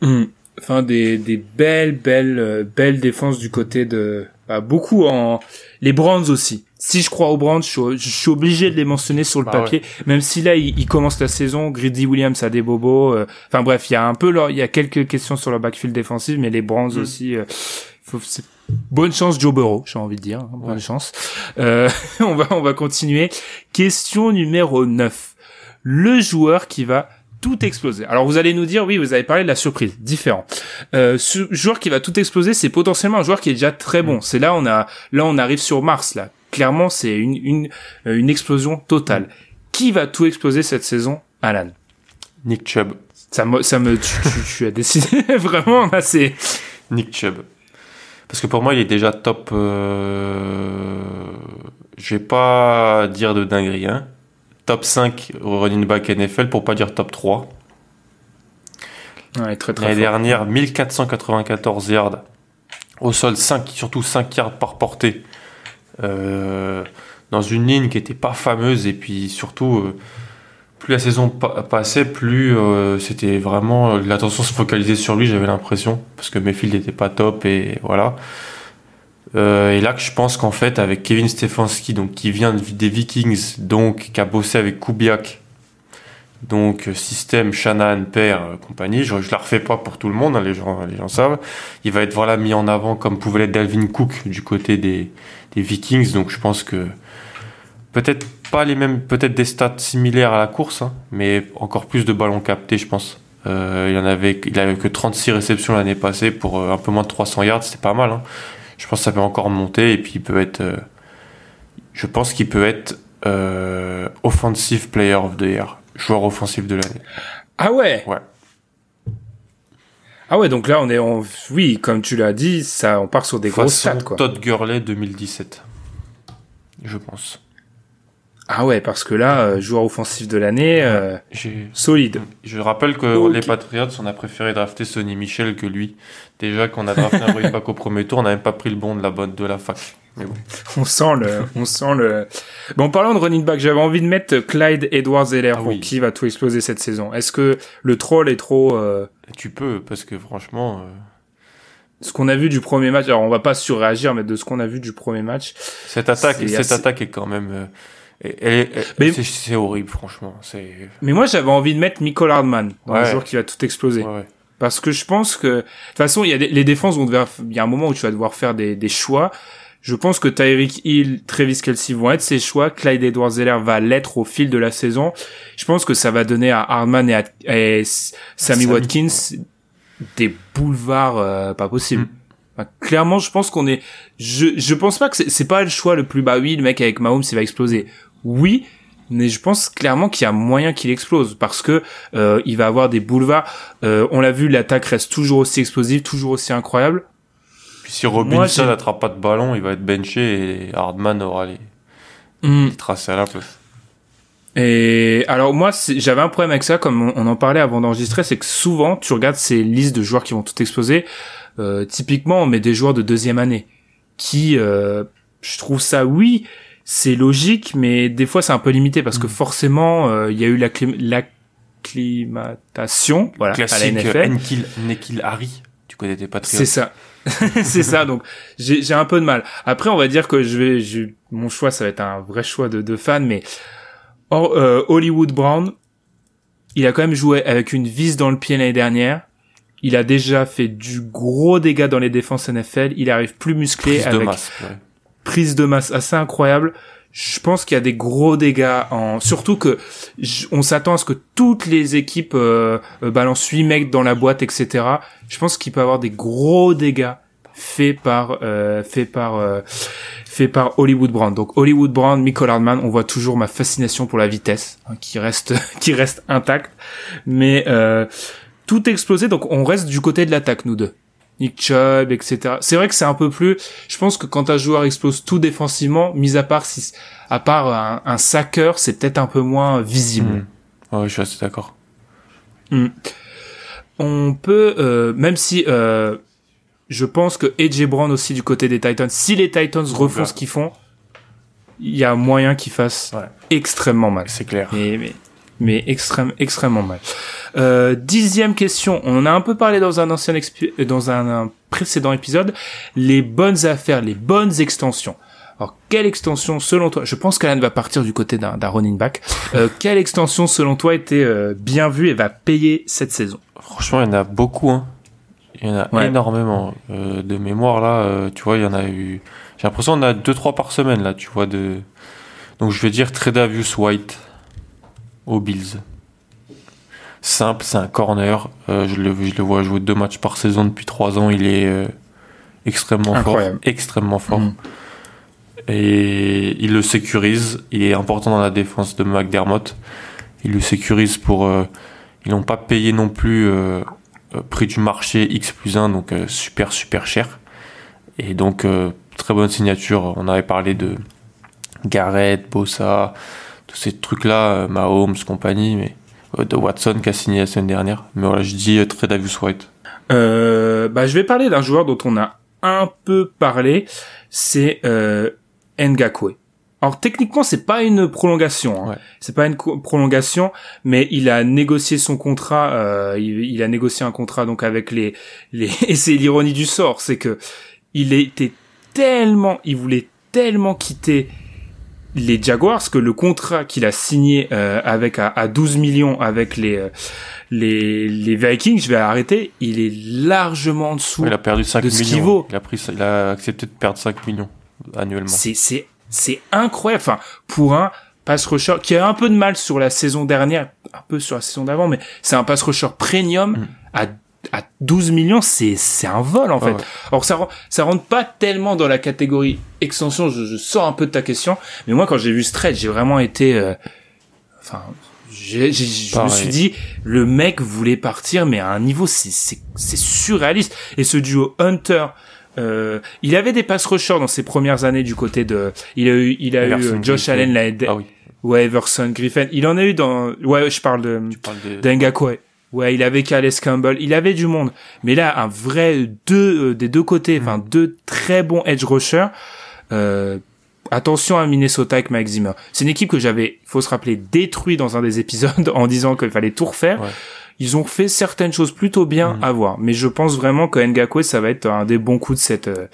Hmm. Enfin, des, des belles, belles, euh, belles défenses du côté de... Bah, beaucoup en... Les Browns aussi. Si je crois aux Browns, je suis, je suis obligé de les mentionner sur le Bah papier. Même si là, ils, ils commencent la saison, Grady Williams a des bobos. euh, Enfin bref, il y a un peu... Leur... Il y a quelques questions sur le backfield défensif, mais les Browns Mm. aussi... euh, faut... Bonne chance Joe Burrow, j'ai envie de dire. hein, bonne Ouais. chance. Euh, on va on va continuer. Question numéro 9. Le joueur qui va tout exploser. Alors vous allez nous dire, oui, vous avez parlé de la surprise, différent. Euh, ce joueur qui va tout exploser, c'est potentiellement un joueur qui est déjà très bon. C'est là on a, là on arrive sur Mars là. Clairement, c'est une une euh, une explosion totale. Qui va tout exploser cette saison, Alan Nick Chubb. Ça me, ça me, tu, tu, tu as décidé vraiment là, c'est. Nick Chubb. Parce que pour moi, il est déjà top. Euh... Je vais pas dire de dinguerie, hein. Top 5 au running back NFL pour pas dire top 3. Ouais, très très L'année fort. dernière, 1494 yards. Au sol, 5, surtout 5 yards par portée. Euh, dans une ligne qui était pas fameuse. Et puis surtout, euh, plus la saison pa- passait, plus euh, c'était vraiment. L'attention se focalisait sur lui, j'avais l'impression. Parce que Mayfield n'était pas top et voilà. Euh, et là, je pense qu'en fait, avec Kevin Stefanski, donc qui vient de- des Vikings, donc qui a bossé avec Kubiak, donc euh, système Shanahan père euh, compagnie, je, je la refais pas pour tout le monde, hein, les gens les gens savent. Il va être voilà mis en avant comme pouvait l'être Dalvin Cook du côté des, des Vikings, donc je pense que peut-être pas les mêmes, peut-être des stats similaires à la course, hein, mais encore plus de ballons captés, je pense. Euh, il en avait, que 36 réceptions l'année passée pour un peu moins de 300 yards, c'était pas mal. Hein. Je pense que ça peut encore monter et puis il peut être, euh, je pense qu'il peut être euh, offensive player of the year, joueur offensif de l'année. Ah ouais? Ouais. Ah ouais, donc là on est, en... oui, comme tu l'as dit, ça, on part sur des grosses stats quoi. Todd Gurley 2017, je pense. Ah ouais, parce que là, euh, joueur offensif de l'année, euh, J'ai- solide. Je rappelle que les Patriots, on a préféré drafter Sonny Michel que lui. Déjà qu'on a drafté un running back au premier tour, on n'a même pas pris le bon de la bonne de la fac. Mais bon. On sent le, on sent le. Bon, parlant de running back, j'avais envie de mettre Clyde Edwards-Helaire Ah pour oui. qui va tout exploser cette saison? Est-ce que le troll est trop euh, Tu peux, parce que franchement, euh, ce qu'on a vu du premier match Alors, on va pas surréagir, mais de ce qu'on a vu du premier match, cette attaque, cette assez- attaque est quand même, c'est- horrible, franchement. C'est, mais moi j'avais envie de mettre Michael Hardman dans le Ouais. joueur qui va tout exploser. ouais, ouais. Parce que je pense que de toute façon, il y a des, les défenses vont devoir il y a un moment où tu vas devoir faire des, des choix. Je pense que Tyreek Hill, Travis Kelsey vont être ces choix. Clyde Edwards-Helaire va l'être au fil de la saison. Je pense que ça va donner à Hardman et à et Sammy Sammy, Watkins des boulevards euh, pas possibles. Mm. Enfin, clairement, je pense qu'on est. Je je pense pas que c'est c'est pas le choix le plus. Bah oui, le mec avec Mahomes, il va exploser. Oui, mais je pense clairement qu'il y a moyen qu'il explose parce que euh, il va avoir des boulevards. Euh, on l'a vu, l'attaque reste toujours aussi explosive, toujours aussi incroyable. Puis si Robinson n'attrape pas de ballon, il va être benché et Hardman aura les, Mm. les tracés à la place. Et alors moi, j'avais un problème avec ça, comme on, on en parlait avant d'enregistrer, c'est que souvent tu regardes ces listes de joueurs qui vont tout exploser. Euh, typiquement, on met des joueurs de deuxième année qui, euh, je trouve ça, oui, c'est logique, mais des fois c'est un peu limité parce que Mm. forcément, euh, il y a eu l'acclim- l'acclimatation, voilà, à la Classique NFL. euh, N'Keal N'Keal Harry, du côté des Patriots. C'est ça. c'est ça. Donc j'ai j'ai un peu de mal. Après, on va dire que je vais, je, mon choix, ça va être un vrai choix de, de fan, mais Or- euh, Hollywood Brown, il a quand même joué avec une vis dans le pied l'année dernière. Il a déjà fait du gros dégâts dans les défenses NFL. Il arrive plus musclé Prise de avec masse. ouais. Prise de masse assez incroyable. Je pense qu'il y a des gros dégâts en surtout que on s'attend à ce que toutes les équipes euh, euh, balancent 8 mecs dans la boîte etc. Je pense qu'il peut avoir des gros dégâts faits par euh, faits par euh, par Hollywood Brown. Donc Hollywood Brown, Michael Hardman, on voit toujours ma fascination pour la vitesse hein, qui reste qui reste intacte mais euh, tout explosé donc on reste du côté de l'attaque nous deux. Nick Chubb, etc. C'est vrai que c'est un peu plus. Je pense que quand un joueur explose tout défensivement, mis à part si, à part un, un sacker, c'est peut-être un peu moins visible. Mm. Ouais, je suis assez d'accord. On peut, euh, même si euh, je pense que AJ Brown aussi du côté des Titans, si les Titans refont Ouais. ce qu'ils font, il y a moyen qu'ils fassent Ouais. extrêmement mal. C'est clair. Mais, mais, mais extrême, extrêmement mal. Euh, dixième question. On en a un peu parlé dans un ancien dans un, un précédent épisode. Les bonnes affaires, les bonnes extensions. Alors, quelle extension, selon toi, je pense qu'Alan va partir du côté d'un running back. Euh, quelle extension, selon toi, était euh, bien vue et va payer cette saison? Franchement, il y en a beaucoup. Hein. Il y en a Ouais. énormément. De mémoire, là, tu vois, il y en a eu... J'ai l'impression qu'on a 2-3 par semaine, là, tu vois. de Donc, je vais dire Tredavious White aux Bills. Simple, c'est un corner. Euh, je, le, je le vois jouer deux matchs par saison depuis trois ans. Il est euh, extrêmement Incroyable. fort. Extrêmement fort. Mm. Et il le sécurise. Il est important dans la défense de McDermott. Il le sécurise pour. euh, ils n'ont pas payé non plus prix du marché X plus 1, donc super super cher. Et donc très bonne signature. On avait parlé de Garrett, Bossa, tous ces trucs-là, Mahomes, compagnie, mais de Watson qui a signé la semaine dernière. Mais voilà, je dis euh, très Davis White. Euh, bah, je vais parler d'un joueur dont on a un peu parlé, c'est euh, Ngakwe. Alors techniquement, c'est pas une prolongation. Hein. Ouais. C'est pas une prolongation, mais il a négocié son contrat. euh, il, il a négocié un contrat donc avec les les. Et c'est l'ironie du sort, c'est que il était tellement, il voulait tellement quitter les Jaguars que le contrat qu'il a signé euh, avec à, à 12 millions avec les euh, les les Vikings, je vais arrêter, il est largement en dessous. Il a perdu 5 de ce qu'il millions. vaut. Il a pris, il a accepté de perdre 5 millions annuellement. C'est c'est c'est incroyable. Enfin, pour un pass rusher qui a un peu de mal sur la saison dernière, un peu sur la saison d'avant, mais c'est un pass rusher premium Mm. à à 12 millions, c'est c'est un vol en fait. ouais. Alors ça ça rentre pas tellement dans la catégorie extension. Je, je sors un peu de ta question, mais moi quand j'ai vu ce trade, j'ai vraiment été, euh, enfin, j'ai- j'ai- je me suis dit le mec voulait partir, mais à un niveau c'est c'est c'est surréaliste. Et ce duo Hunter. Euh, il avait des pass rushers dans ses premières années du côté de. Il a eu, il a eu Everson euh, Josh Griffin. Allen, l'année Ah oui, ouais, Everson, Griffin. Il en a eu dans. Ouais, je parle de tu parles de... d'Engakwe. Ouais, il avait Calais Campbell, il avait du monde. Mais là, un vrai deux euh, des deux côtés, enfin Mm. deux très bons edge rushers. Euh, attention à Minnesota avec Mike Zimmer. C'est une équipe que j'avais, faut se rappeler, détruit dans un des épisodes en disant qu'il fallait tout refaire. Ouais. Ils ont fait certaines choses plutôt bien Mm. à voir. Mais je pense vraiment que Ngakwe, ça va être un des bons coups de cette, euh,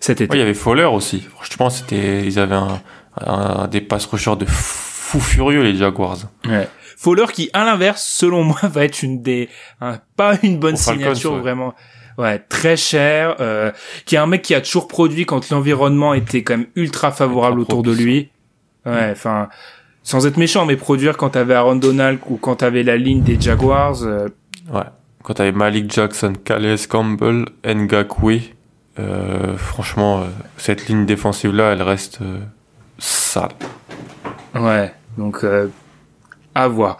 cet été. Ouais, il y avait Fowler aussi. Franchement, c'était, ils avaient un, un- des pass rushers de fou furieux, les Jaguars. Ouais. Fowler qui, à l'inverse, selon moi, va être une des, un- pas une bonne Pour Falcons, signature ouais. vraiment. Ouais, très cher, euh, qui est un mec qui a toujours produit quand l'environnement était quand même ultra favorable Ultra autour de lui. Ouais, enfin, sans être méchant, mais produire quand t'avais Aaron Donald ou quand t'avais la ligne des Jaguars, euh, Ouais. Quand t'avais Malik Jackson, Calais Campbell, Ngakwe, euh, franchement, euh, cette ligne défensive là, elle reste euh, sale. Ouais, donc euh, à voir.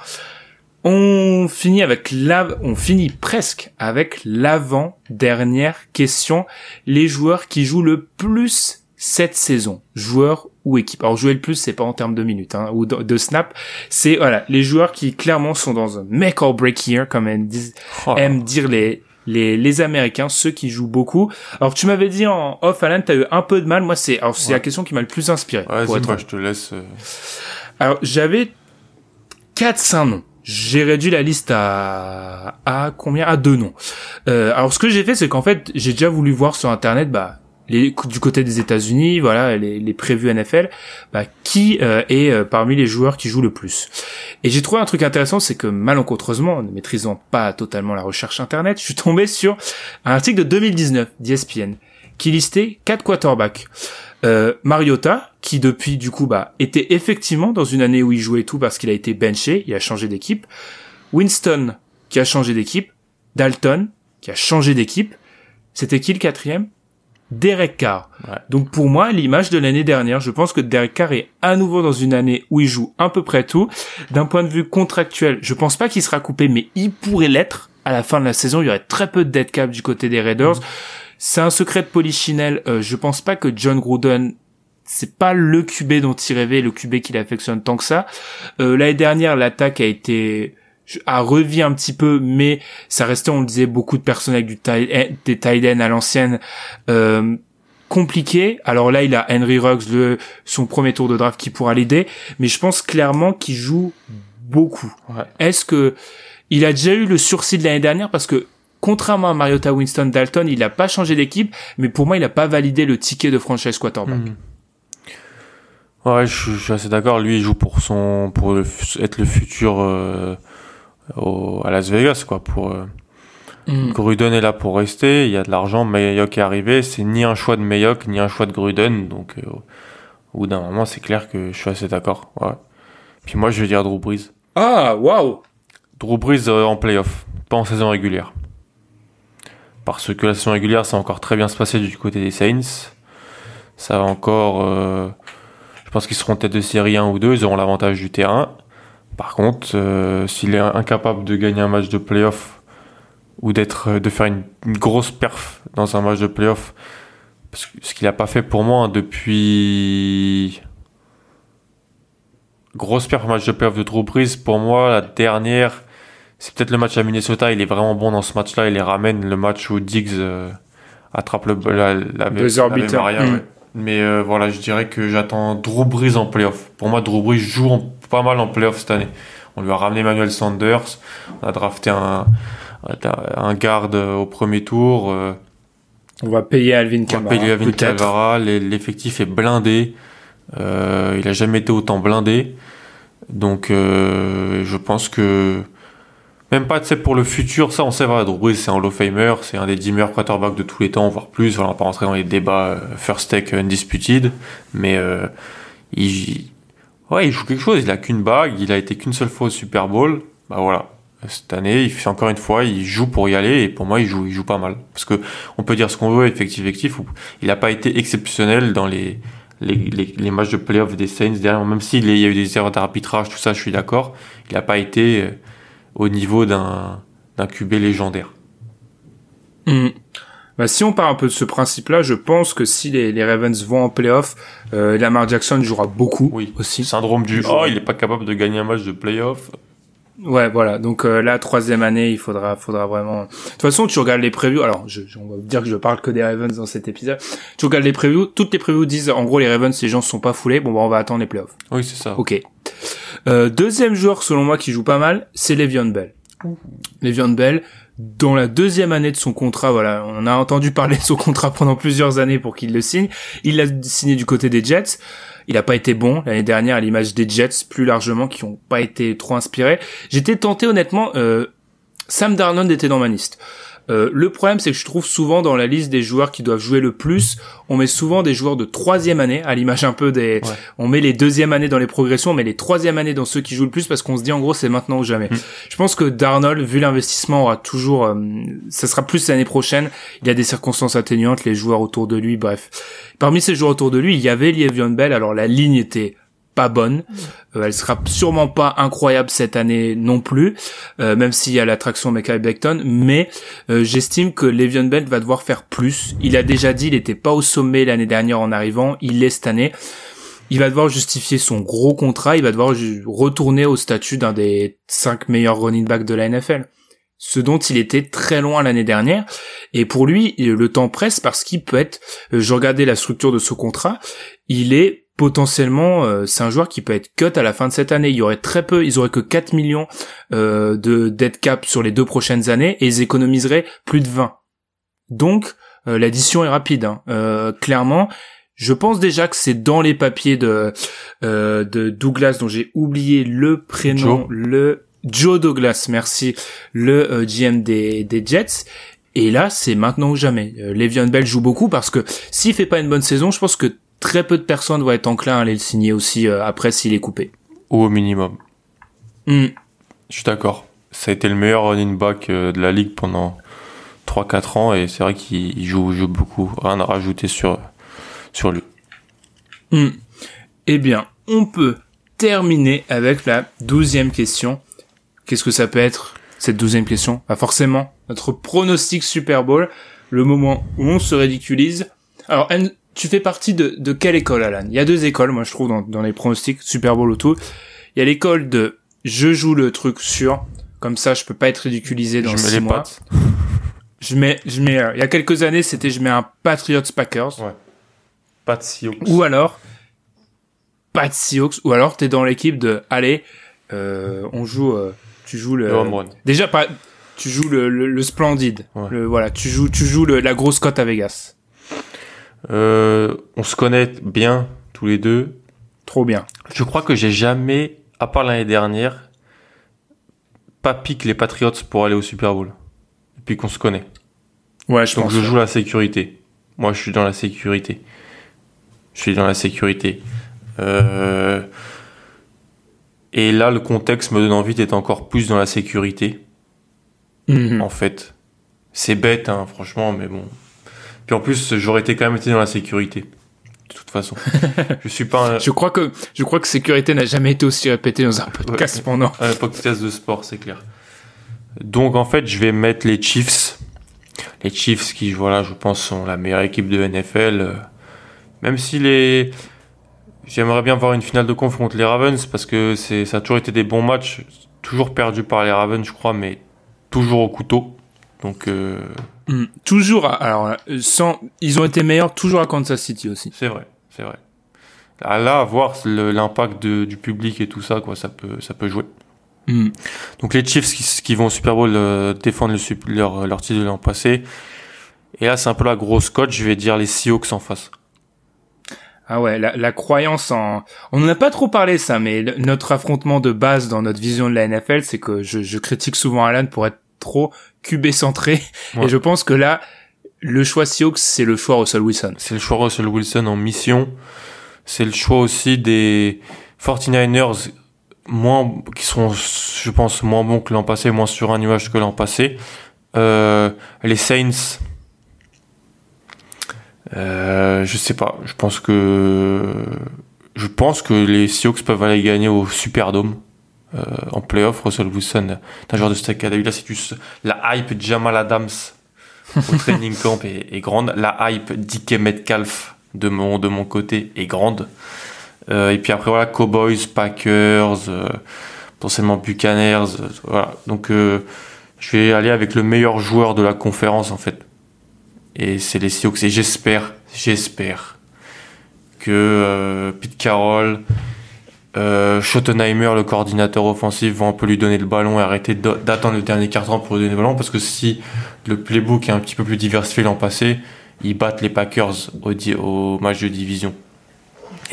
On finit avec la, on finit presque avec l'avant dernière question. Les joueurs qui jouent le plus cette saison, joueurs ou équipe. Alors jouer le plus, c'est pas en termes de minutes hein, ou de, de snap, c'est voilà les joueurs qui clairement sont dans un make or break year, comme aiment, Oh aiment dire les les les Américains, ceux qui jouent beaucoup. Alors tu m'avais dit en off, Alan, t'as eu un peu de mal. Moi, c'est alors c'est Ouais. la question qui m'a le plus inspiré. là. pour être moi, je te laisse. euh, alors, j'avais 4-5 noms. J'ai réduit la liste à, à combien? À deux noms. Euh, alors, ce que j'ai fait, c'est qu'en fait, j'ai déjà voulu voir sur Internet, bah, du côté des États-Unis, voilà, les, les prévus NFL, bah, qui euh, est euh, parmi les joueurs qui jouent le plus. Et j'ai trouvé un truc intéressant, c'est que malencontreusement, ne maîtrisant pas totalement la recherche Internet, je suis tombé sur un article de 2019 d'ESPN qui listait quatre quarterbacks. Euh, Mariota, qui depuis du coup bah était effectivement dans une année où il jouait tout parce qu'il a été benché, il a changé d'équipe. Winston, qui a changé d'équipe. Dalton, qui a changé d'équipe. C'était qui le quatrième? Derek Carr. Ouais. Donc pour moi, l'image de l'année dernière, je pense que Derek Carr est à nouveau dans une année où il joue à peu près tout. D'un point de vue contractuel, je pense pas qu'il sera coupé, mais il pourrait l'être. À la fin de la saison, il y aurait très peu de dead cap du côté des Raiders. C'est un secret de polichinelle. Euh, je pense pas que John Gruden c'est pas le QB dont il rêvait, le QB qu'il affectionne tant que ça. Euh, L'année dernière, l'attaque a été a revu un petit peu, mais ça restait, on le disait, beaucoup de personnes avec du end- des tight à l'ancienne. Euh, compliqué. Alors là, il a Henry Ruggs, le, son premier tour de draft qui pourra l'aider, mais je pense clairement qu'il joue beaucoup. Ouais. Est-ce que il a déjà eu le sursis de l'année dernière parce que contrairement à Mariota Winston Dalton, il n'a pas changé d'équipe, mais pour moi, il n'a pas validé le ticket de franchise quarterback. Mhm. Ouais, je, je suis assez d'accord. Lui, il joue pour son, pour le être le futur euh, au, à Las Vegas, quoi. Pour euh, Mm. Gruden est là pour rester. Il y a de l'argent. Mayock est arrivé. C'est ni un choix de Mayock ni un choix de Gruden. Donc, euh, au bout d'un moment, c'est clair que je suis assez d'accord. Ouais. Puis moi, je vais dire Drew Brees. Ah, waouh Drew Brees en playoff, pas en saison régulière. Parce que la saison régulière, ça va encore très bien se passer du côté des Saints. Ça va encore. Euh, je pense qu'ils seront tête de série 1 ou 2, ils auront l'avantage du terrain. Par contre, euh, s'il est incapable de gagner un match de playoff ou d'être, de faire une, grosse perf dans un match de playoff, ce qu'il n'a pas fait pour moi hein, depuis. Grosse perf match de playoff de Drew pour moi, la dernière, c'est peut-être le match à Minnesota. Il est vraiment bon dans ce match-là. Il les ramène le match où Diggs euh, attrape le, la, la, mm. Mais euh, voilà, je dirais que j'attends Drew Brees en playoff. Pour moi, Drew Brees joue pas mal en playoff cette année. On lui a ramené Manuel Sanders. On a drafté un, un garde au premier tour. Euh, on va payer Alvin Kamara. On va payer Alvin Kamara. L'effectif est blindé. Euh, il a jamais été autant blindé. Donc, euh, je pense que même pas, tu pour le futur, ça, on sait, voilà, Drew c'est un of Famer, c'est un des 10 meilleurs quarterbacks de tous les temps, voire plus. Voilà, on va pas rentrer dans les débats euh, first take undisputed, mais euh, il, joue quelque chose. Il a qu'une bague, il a été qu'une seule fois au Super Bowl. Bah voilà, cette année, il fait encore une fois, il joue pour y aller et pour moi, il joue, il joue pas mal. Parce que on peut dire ce qu'on veut, effectif, effectif. Il n'a pas été exceptionnel dans les, les matchs de playoff des Saints derrière. Même s'il y a eu des erreurs d'arbitrage, tout ça, je suis d'accord. Il n'a pas été euh, au niveau d'un d'un QB légendaire. Hmm. Bah, si on part un peu de ce principe-là, je pense que si les, les Ravens vont en playoff, euh, Lamar Jackson jouera beaucoup oui. aussi. Syndrome du oh, il n'est pas capable de gagner un match de playoff. Ouais, voilà. Donc euh, là, troisième année, il faudra, faudra vraiment. De toute façon, tu regardes les previews. Alors, je, on va dire que je parle que des Ravens dans cet épisode. Tu regardes les previews. Toutes les previews disent, en gros, les Ravens, les gens sont pas foulés. Bon, bah, on va attendre les playoffs. Oui, c'est ça. Ok. Euh, deuxième joueur, selon moi, qui joue pas mal, c'est Le'Veon Bell. Le'Veon Bell, dans la deuxième année de son contrat, voilà, on a entendu parler de son contrat pendant plusieurs années pour qu'il le signe. Il l'a signé du côté des Jets. Il a pas été bon l'année dernière à l'image des Jets plus largement qui ont pas été trop inspirés. J'étais tenté honnêtement. Euh, Sam Darnold était dans ma liste. Euh, le problème, c'est que je trouve souvent dans la liste des joueurs qui doivent jouer le plus, on met souvent des joueurs de troisième année, à l'image un peu des, on met les deuxième années dans les progressions, on met les troisième années dans ceux qui jouent le plus parce qu'on se dit en gros c'est maintenant ou jamais. Mm. Je pense que Darnold, vu l'investissement, aura toujours, euh, ça sera plus l'année prochaine. Il y a des circonstances atténuantes, les joueurs autour de lui, bref. Parmi ces joueurs autour de lui, il y avait Lievion Bell. Alors la ligne était pas bonne. Euh, elle sera sûrement pas incroyable cette année non plus, euh, même s'il y a l'attraction Michael Beckton. Mais euh, j'estime que Le'Veon Bell va devoir faire plus. Il a déjà dit, il était pas au sommet l'année dernière en arrivant. Il l'est cette année. Il va devoir justifier son gros contrat. Il va devoir retourner au statut d'un des cinq meilleurs running backs de la NFL ce dont il était très loin l'année dernière. Et pour lui, le temps presse parce qu'il peut être, je regardais la structure de ce contrat, il est potentiellement euh, c'est un joueur qui peut être cut à la fin de cette année. Il y aurait très peu, ils auraient que 4 millions euh, de dead cap sur les deux prochaines années et ils économiseraient plus de 20. Donc euh, l'addition est rapide. Hein. Euh, clairement, je pense déjà que c'est dans les papiers de de Douglas dont j'ai oublié le prénom, le Joe Douglas, merci, le GM des, des Jets. Et là, c'est maintenant ou jamais. Le'Veon Bell joue beaucoup parce que s'il fait pas une bonne saison, je pense que très peu de personnes vont être enclins à aller le signer aussi euh, après s'il est coupé. Ou au minimum. Hmm. Je suis d'accord. Ça a été le meilleur running back euh, de la ligue pendant 3-4 ans et c'est vrai qu'il joue, joue, beaucoup. Rien à rajouter sur, sur lui. Hmm. Eh bien, on peut terminer avec la douzième question. Qu'est-ce que ça peut être, cette douzième question? Bah forcément, notre pronostic Super Bowl, le moment où on se ridiculise. Alors, tu fais partie de, de quelle école, Alan? Il y a deux écoles, moi je trouve, dans, dans les pronostics Super Bowl ou tout. Il y a l'école de je joue le truc sûr, comme ça je peux pas être ridiculisé dans je six mois. Je mets, je mets, euh, il y a quelques années c'était je mets un Patriots Packers. Ouais. Pat Seahawks. Ou alors, Pat Seahawks, ou alors t'es dans l'équipe de, allez, euh, on joue, euh, tu joues le, déjà pas, tu joues le, le, splendide, le, voilà, tu joues, tu joues le, la grosse cote à Vegas. Euh, on se connaît bien tous les deux. Trop bien. Je crois que j'ai jamais, à part l'année dernière, pas piqué les Patriots pour aller au Super Bowl. Depuis qu'on se connaît. Ouais, je Donc je joue la sécurité. Moi, je suis dans la sécurité. Je suis dans la sécurité. Euh... Et là, le contexte me donne envie d'être encore plus dans la sécurité. Mhm. En fait, c'est bête, hein, franchement, mais bon. Puis en plus, j'aurais été quand même été dans la sécurité. De toute façon, je suis pas un, Je crois que je crois que sécurité n'a jamais été aussi répété dans un podcast Ouais. pendant. un podcast de sport, c'est clair. Donc en fait, je vais mettre les Chiefs. Les Chiefs qui, voilà, je pense, sont la meilleure équipe de NFL. euh, Même si les... J'aimerais bien voir une finale de conf contre les Ravens parce que c'est, ça a toujours été des bons matchs. Toujours perdu par les Ravens, je crois, mais toujours au couteau. Donc euh, Hmm. Toujours. à- alors euh, sans, ils ont été meilleurs toujours à Kansas City aussi. c'est vrai, c'est vrai. Là, là, voir l'impact du public et tout ça, quoi, ça peut, ça peut jouer. Hmm. Donc les Chiefs qui, qui vont au Super Bowl euh, défendre le, leur, leur titre de l'an passé. Et là, c'est un peu la grosse cote. Je vais dire les Seahawks en face. Ah ouais, la, la croyance en... On n'en a pas trop parlé ça, mais le- notre affrontement de base dans notre vision de la NFL, c'est que je, je critique souvent Alan pour être trop QB centré. Ouais. Et je pense que là, le choix Seahawks, c'est le choix Russell Wilson. C'est le choix Russell Wilson en mission. C'est le choix aussi des 49ers moins, qui seront, je pense, moins bons que l'an passé, moins sur un nuage que l'an passé. Euh, les Saints, euh, je sais pas. Je pense que je pense que les Seahawks peuvent aller gagner au Superdome euh, en playoff. Russell Wilson, est un joueur de steak Là, c'est juste la hype Jamal Adams au training camp est, est grande. La hype DK Metcalf de mon de mon côté est grande. Euh, et puis après voilà Cowboys, Packers, euh, potentiellement Buccaneers, voilà. Donc je vais aller avec le meilleur joueur de la conférence en fait. Et c'est les Seahawks. Et j'espère, j'espère que euh, Pete Carroll, euh, Schottenheimer, le coordinateur offensif, vont un peu lui donner le ballon et arrêter d'attendre le dernier quart-temps pour lui donner le ballon. Parce que si le playbook est un petit peu plus diversifié l'an passé, ils battent les Packers au, au match de division.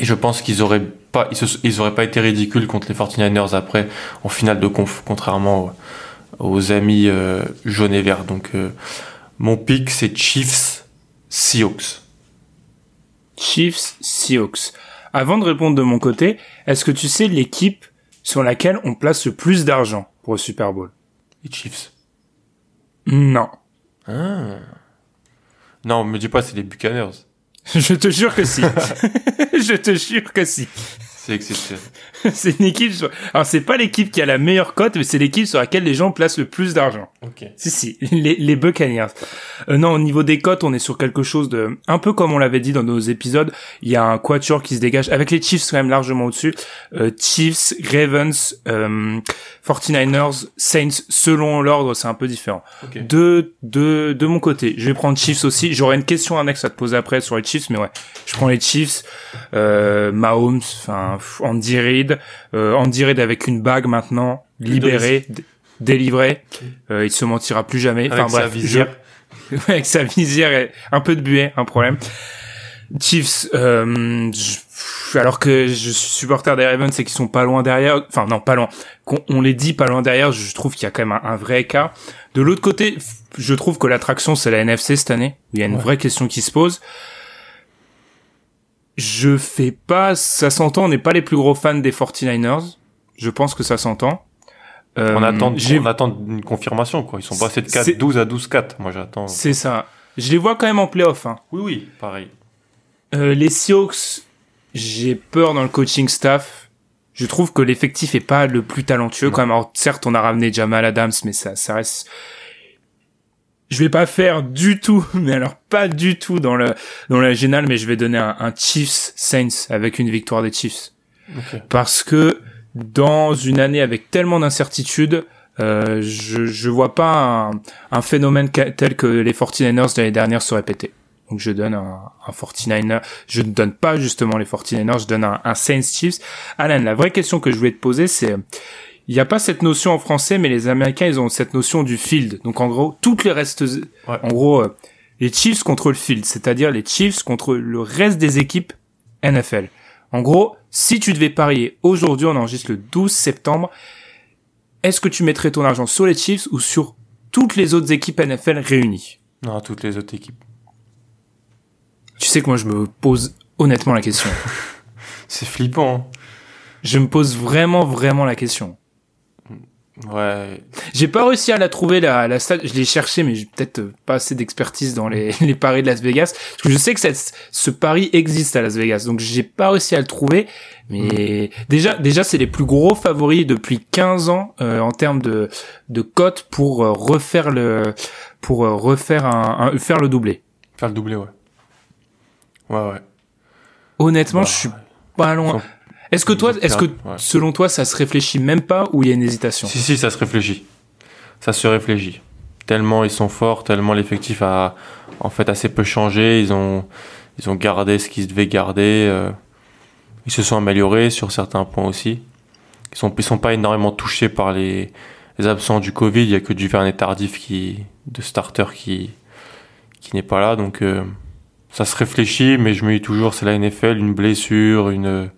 Et je pense qu'ils auraient pas, ils auraient pas été ridicules contre les 49ers après en finale de conf, contrairement aux, aux amis euh, jaunes et verts. Donc euh, mon pick c'est Chiefs Seahawks. Chiefs, Seahawks. Avant de répondre de mon côté, est-ce que tu sais l'équipe sur laquelle on place le plus d'argent pour le Super Bowl? Les Chiefs. Non. Ah. Non, me dis pas c'est les Buccaneers. Je te jure que si. Je te jure que si. C'est exceptionnel. C'est une équipe sur... Alors c'est pas l'équipe qui a la meilleure cote, mais c'est l'équipe sur laquelle les gens placent le plus d'argent. Ok. Si, si, les, les Buccaneers. Euh, non, au niveau des cotes, on est sur quelque chose de... Un peu comme on l'avait dit dans nos épisodes, il y a un quatuor qui se dégage, avec les Chiefs quand même largement au-dessus. Euh, Chiefs, Ravens, euh, 49ers, Saints, selon l'ordre, c'est un peu différent. Ok. De, de, de mon côté, je vais prendre Chiefs aussi. J'aurai une question annexe à te poser après sur les Chiefs, mais ouais, je prends les Chiefs. Euh, Mahomes, enfin Andy Reid, euh, Andy Reid avec une bague maintenant, libéré, délivré. Euh, il se mentira plus jamais. Avec enfin sa bref, visière. je- avec sa visière et un peu de buée, un problème. Chiefs, euh, je- alors que je suis supporter des Ravens et qu'ils sont pas loin derrière, enfin non pas loin, qu'on on les dit pas loin derrière, je trouve qu'il y a quand même un, un vrai écart. De l'autre côté, je trouve que l'attraction c'est la NFC cette année, il y a une Ouais. vraie question qui se pose. Je fais pas, ça s'entend, on n'est pas les plus gros fans des 49ers. Je pense que ça s'entend. Euh, On attend, on attend une confirmation quoi. Ils sont passés de 4, C'est- 12 à 12-4. Moi j'attends. C'est ça. Je les vois quand même en playoff. Hein. Oui oui, pareil. Euh, les Seahawks, j'ai peur dans le coaching staff. Je trouve que l'effectif est pas le plus talentueux quand même. Alors, certes, on a ramené Jamal Adams, mais ça, ça reste. Je vais pas faire du tout, mais alors pas du tout dans le dans la génale, mais je vais donner un, un Chiefs Saints avec une victoire des Chiefs parce que dans une année avec tellement d'incertitudes, euh, je je vois pas un, un phénomène tel que les 49ers de l'année dernière se répéter. Donc je donne un, un 49er, je ne donne pas justement les 49ers, je donne un, un Saints Chiefs. Alan, la vraie question que je voulais te poser, c'est il n'y a pas cette notion en français, mais les Américains, ils ont cette notion du field. Donc en gros, toutes les restes, Ouais. en gros, euh, les Chiefs contre le field, c'est-à-dire les Chiefs contre le reste des équipes NFL. En gros, si tu devais parier aujourd'hui, on enregistre le 12 septembre, est-ce que tu mettrais ton argent sur les Chiefs ou sur toutes les autres équipes NFL réunies? Non, toutes les autres équipes. Tu sais que moi, je me pose honnêtement la question. C'est flippant. hein. Je me pose vraiment, vraiment la question. Ouais. J'ai pas réussi à la trouver la, la stat. Je l'ai cherché, mais j'ai peut-être pas assez d'expertise dans les, les paris de Las Vegas. Parce que je sais que cette, ce pari existe à Las Vegas, donc j'ai pas réussi à le trouver. Mais déjà, déjà, c'est les plus gros favoris depuis 15 ans euh, en termes de de cote pour euh, refaire le pour euh, refaire un, un- faire le doublé. Faire le doublé, ouais. Ouais, ouais. Honnêtement, Bah, je suis pas loin. Est-ce que toi, est-ce que ouais. selon toi, ça se réfléchit même pas ou il y a une hésitation Si, si, ça se réfléchit. Ça se réfléchit. Tellement ils sont forts, tellement l'effectif a en fait assez peu changé. Ils ont, ils ont gardé ce qu'ils devaient garder. euh, ils se sont améliorés sur certains points aussi. Ils sont, ils sont pas énormément touchés par les, les absents du Covid. Il y a que du Vernet tardif qui, de starter qui, qui n'est pas là. Donc, euh, ça se réfléchit, mais je me dis toujours, c'est la NFL, une blessure, une,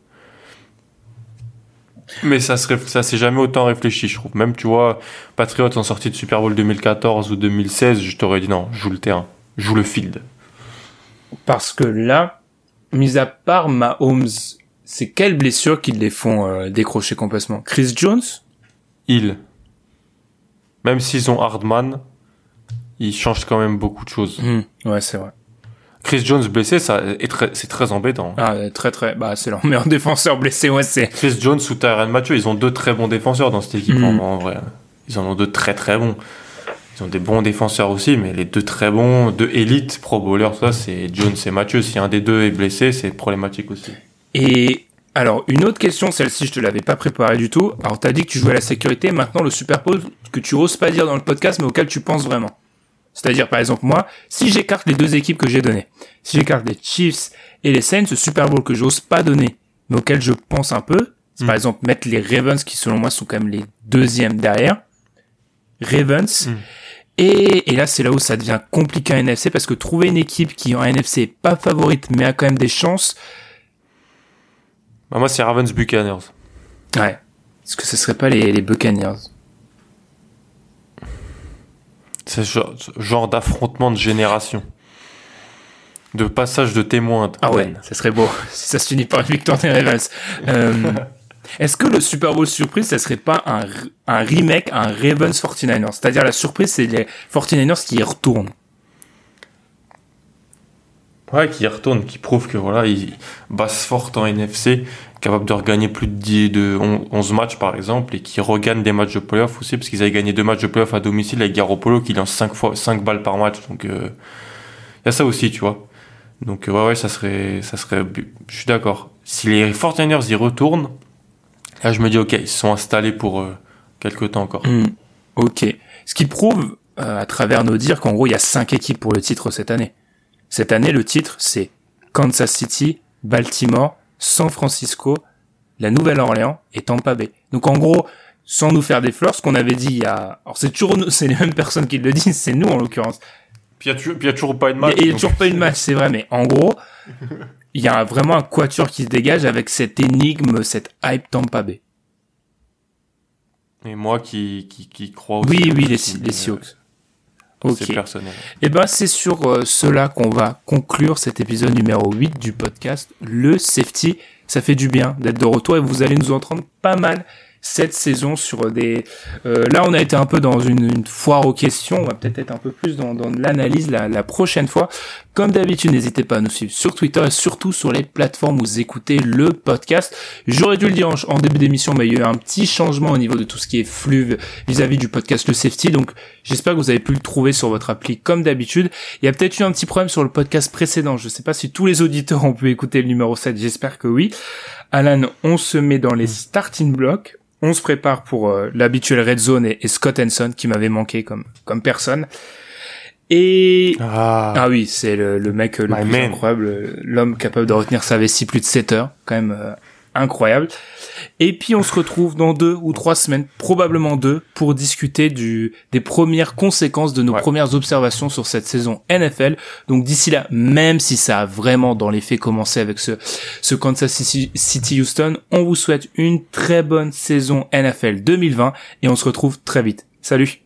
mais ça se réf- ça s'est jamais autant réfléchi, je trouve. Même, tu vois, Patriots en sortie de Super Bowl 2014 ou 2016, je t'aurais dit non, joue le terrain, joue le field. Parce que là, mis à part Mahomes, c'est quelles blessures qui les font euh, décrocher complètement? Chris Jones? Il. Même s'ils ont Hardman, ils changent quand même beaucoup de choses. Hmm, Ouais, c'est vrai. Chris Jones blessé, ça est très, c'est très embêtant. Ah, très très. Bah, c'est leur meilleur défenseur blessé, ouais, c'est. Chris Jones ou Tyrann Mathieu, ils ont deux très bons défenseurs dans cette équipe, Mm. en, en vrai. Ils en ont deux très très bons. Ils ont des bons défenseurs aussi, mais les deux très bons, deux élites pro bowlers, ça, c'est Jones et Mathieu. Si un des deux est blessé, c'est problématique aussi. Et alors, une autre question, celle-ci, je te l'avais pas préparée du tout. Alors, t'as dit que tu jouais à la sécurité. Maintenant, le Super Bowl que tu oses pas dire dans le podcast, mais auquel tu penses vraiment. C'est-à-dire, par exemple, moi, si j'écarte les deux équipes que j'ai données, si j'écarte les Chiefs et les Saints, ce Super Bowl que j'ose pas donner, mais auquel je pense un peu, c'est Mm. par exemple mettre les Ravens, qui selon moi sont quand même les deuxièmes derrière. Ravens. Mm. Et, et là, c'est là où ça devient compliqué en NFC, parce que trouver une équipe qui en NFC est pas favorite, mais a quand même des chances, Bah, moi, c'est Ravens Buccaneers. Ouais. Est-ce que ce serait pas les, les Buccaneers? C'est ce genre, d'affrontement de génération. De passage de témoin. Ah ouais, ça serait beau si ça se finit par une victoire des Ravens. Euh, Est-ce que le Super Bowl surprise, ça serait pas un, un remake, un Ravens 49ers C'est-à-dire la surprise, c'est les 49ers qui y retournent. Ouais, qui y retourne, qui prouve que voilà, il basse forte en NFC, capable de regagner plus de, 10, de on- 11 matchs par exemple, et qui regagne des matchs de playoff aussi, parce qu'ils avaient gagné deux matchs de playoff à domicile avec Garoppolo qui lance 5 fois 5 balles par match. Donc il y a ça aussi, tu vois. Donc euh, ouais, ouais, ça serait, ça serait, je suis d'accord. Si les 49ers y retournent, là je me dis ok, ils se sont installés pour euh, quelques temps encore. Hmm. Ok. Ce qui prouve, euh, à travers nos dires, qu'en gros, il y a cinq équipes pour le titre cette année. Cette année, le titre, c'est Kansas City, Baltimore, San Francisco, la Nouvelle-Orléans et Tampa Bay. Donc en gros, sans nous faire des fleurs, ce qu'on avait dit il y a... Alors c'est toujours nous, c'est les mêmes personnes qui le disent, c'est nous en l'occurrence. Puis il y, a toujours- pas une match. Il n'y a donc- toujours pas une match, c'est vrai, mais en gros, il y a vraiment un quatuor qui se dégage avec cette énigme, cette hype Tampa Bay. Et moi qui, qui, qui crois aussi. Oui, oui, les, les Seahawks. Ok. C'est personnel. Et ben c'est sur euh, cela qu'on va conclure cet épisode numéro 8 du podcast Le Safety. Ça fait du bien d'être de retour et vous allez nous entendre pas mal cette saison sur des... euh, là on a été un peu dans une, une foire aux questions, on va peut-être être un peu plus dans, dans l'analyse la, la prochaine fois. Comme d'habitude, n'hésitez pas à nous suivre sur Twitter et surtout sur les plateformes où vous écoutez le podcast. J'aurais dû le dire en, début d'émission, mais il y a eu un petit changement au niveau de tout ce qui est flux vis-à-vis du podcast Le Safety, donc j'espère que vous avez pu le trouver sur votre appli comme d'habitude. Il y a peut-être eu un petit problème sur le podcast précédent, je sais pas si tous les auditeurs ont pu écouter le numéro 7, j'espère que oui. Alan, on se met dans les starting blocks. On se prépare pour euh, l'habituel Red Zone et, et Scott Henson qui m'avait manqué comme comme personne. Et Ah, ah oui, c'est le, le mec euh, le My plus man. incroyable, euh, l'homme capable de retenir sa vessie plus de 7 heures, quand même euh, incroyable. Et puis on se retrouve dans deux ou trois semaines, probablement deux, pour discuter du des premières conséquences de nos Ouais. premières observations sur cette saison NFL. Donc d'ici là, même si ça a vraiment dans les faits commencé avec ce ce Kansas City City Houston, on vous souhaite une très bonne saison NFL 2020 et on se retrouve très vite. Salut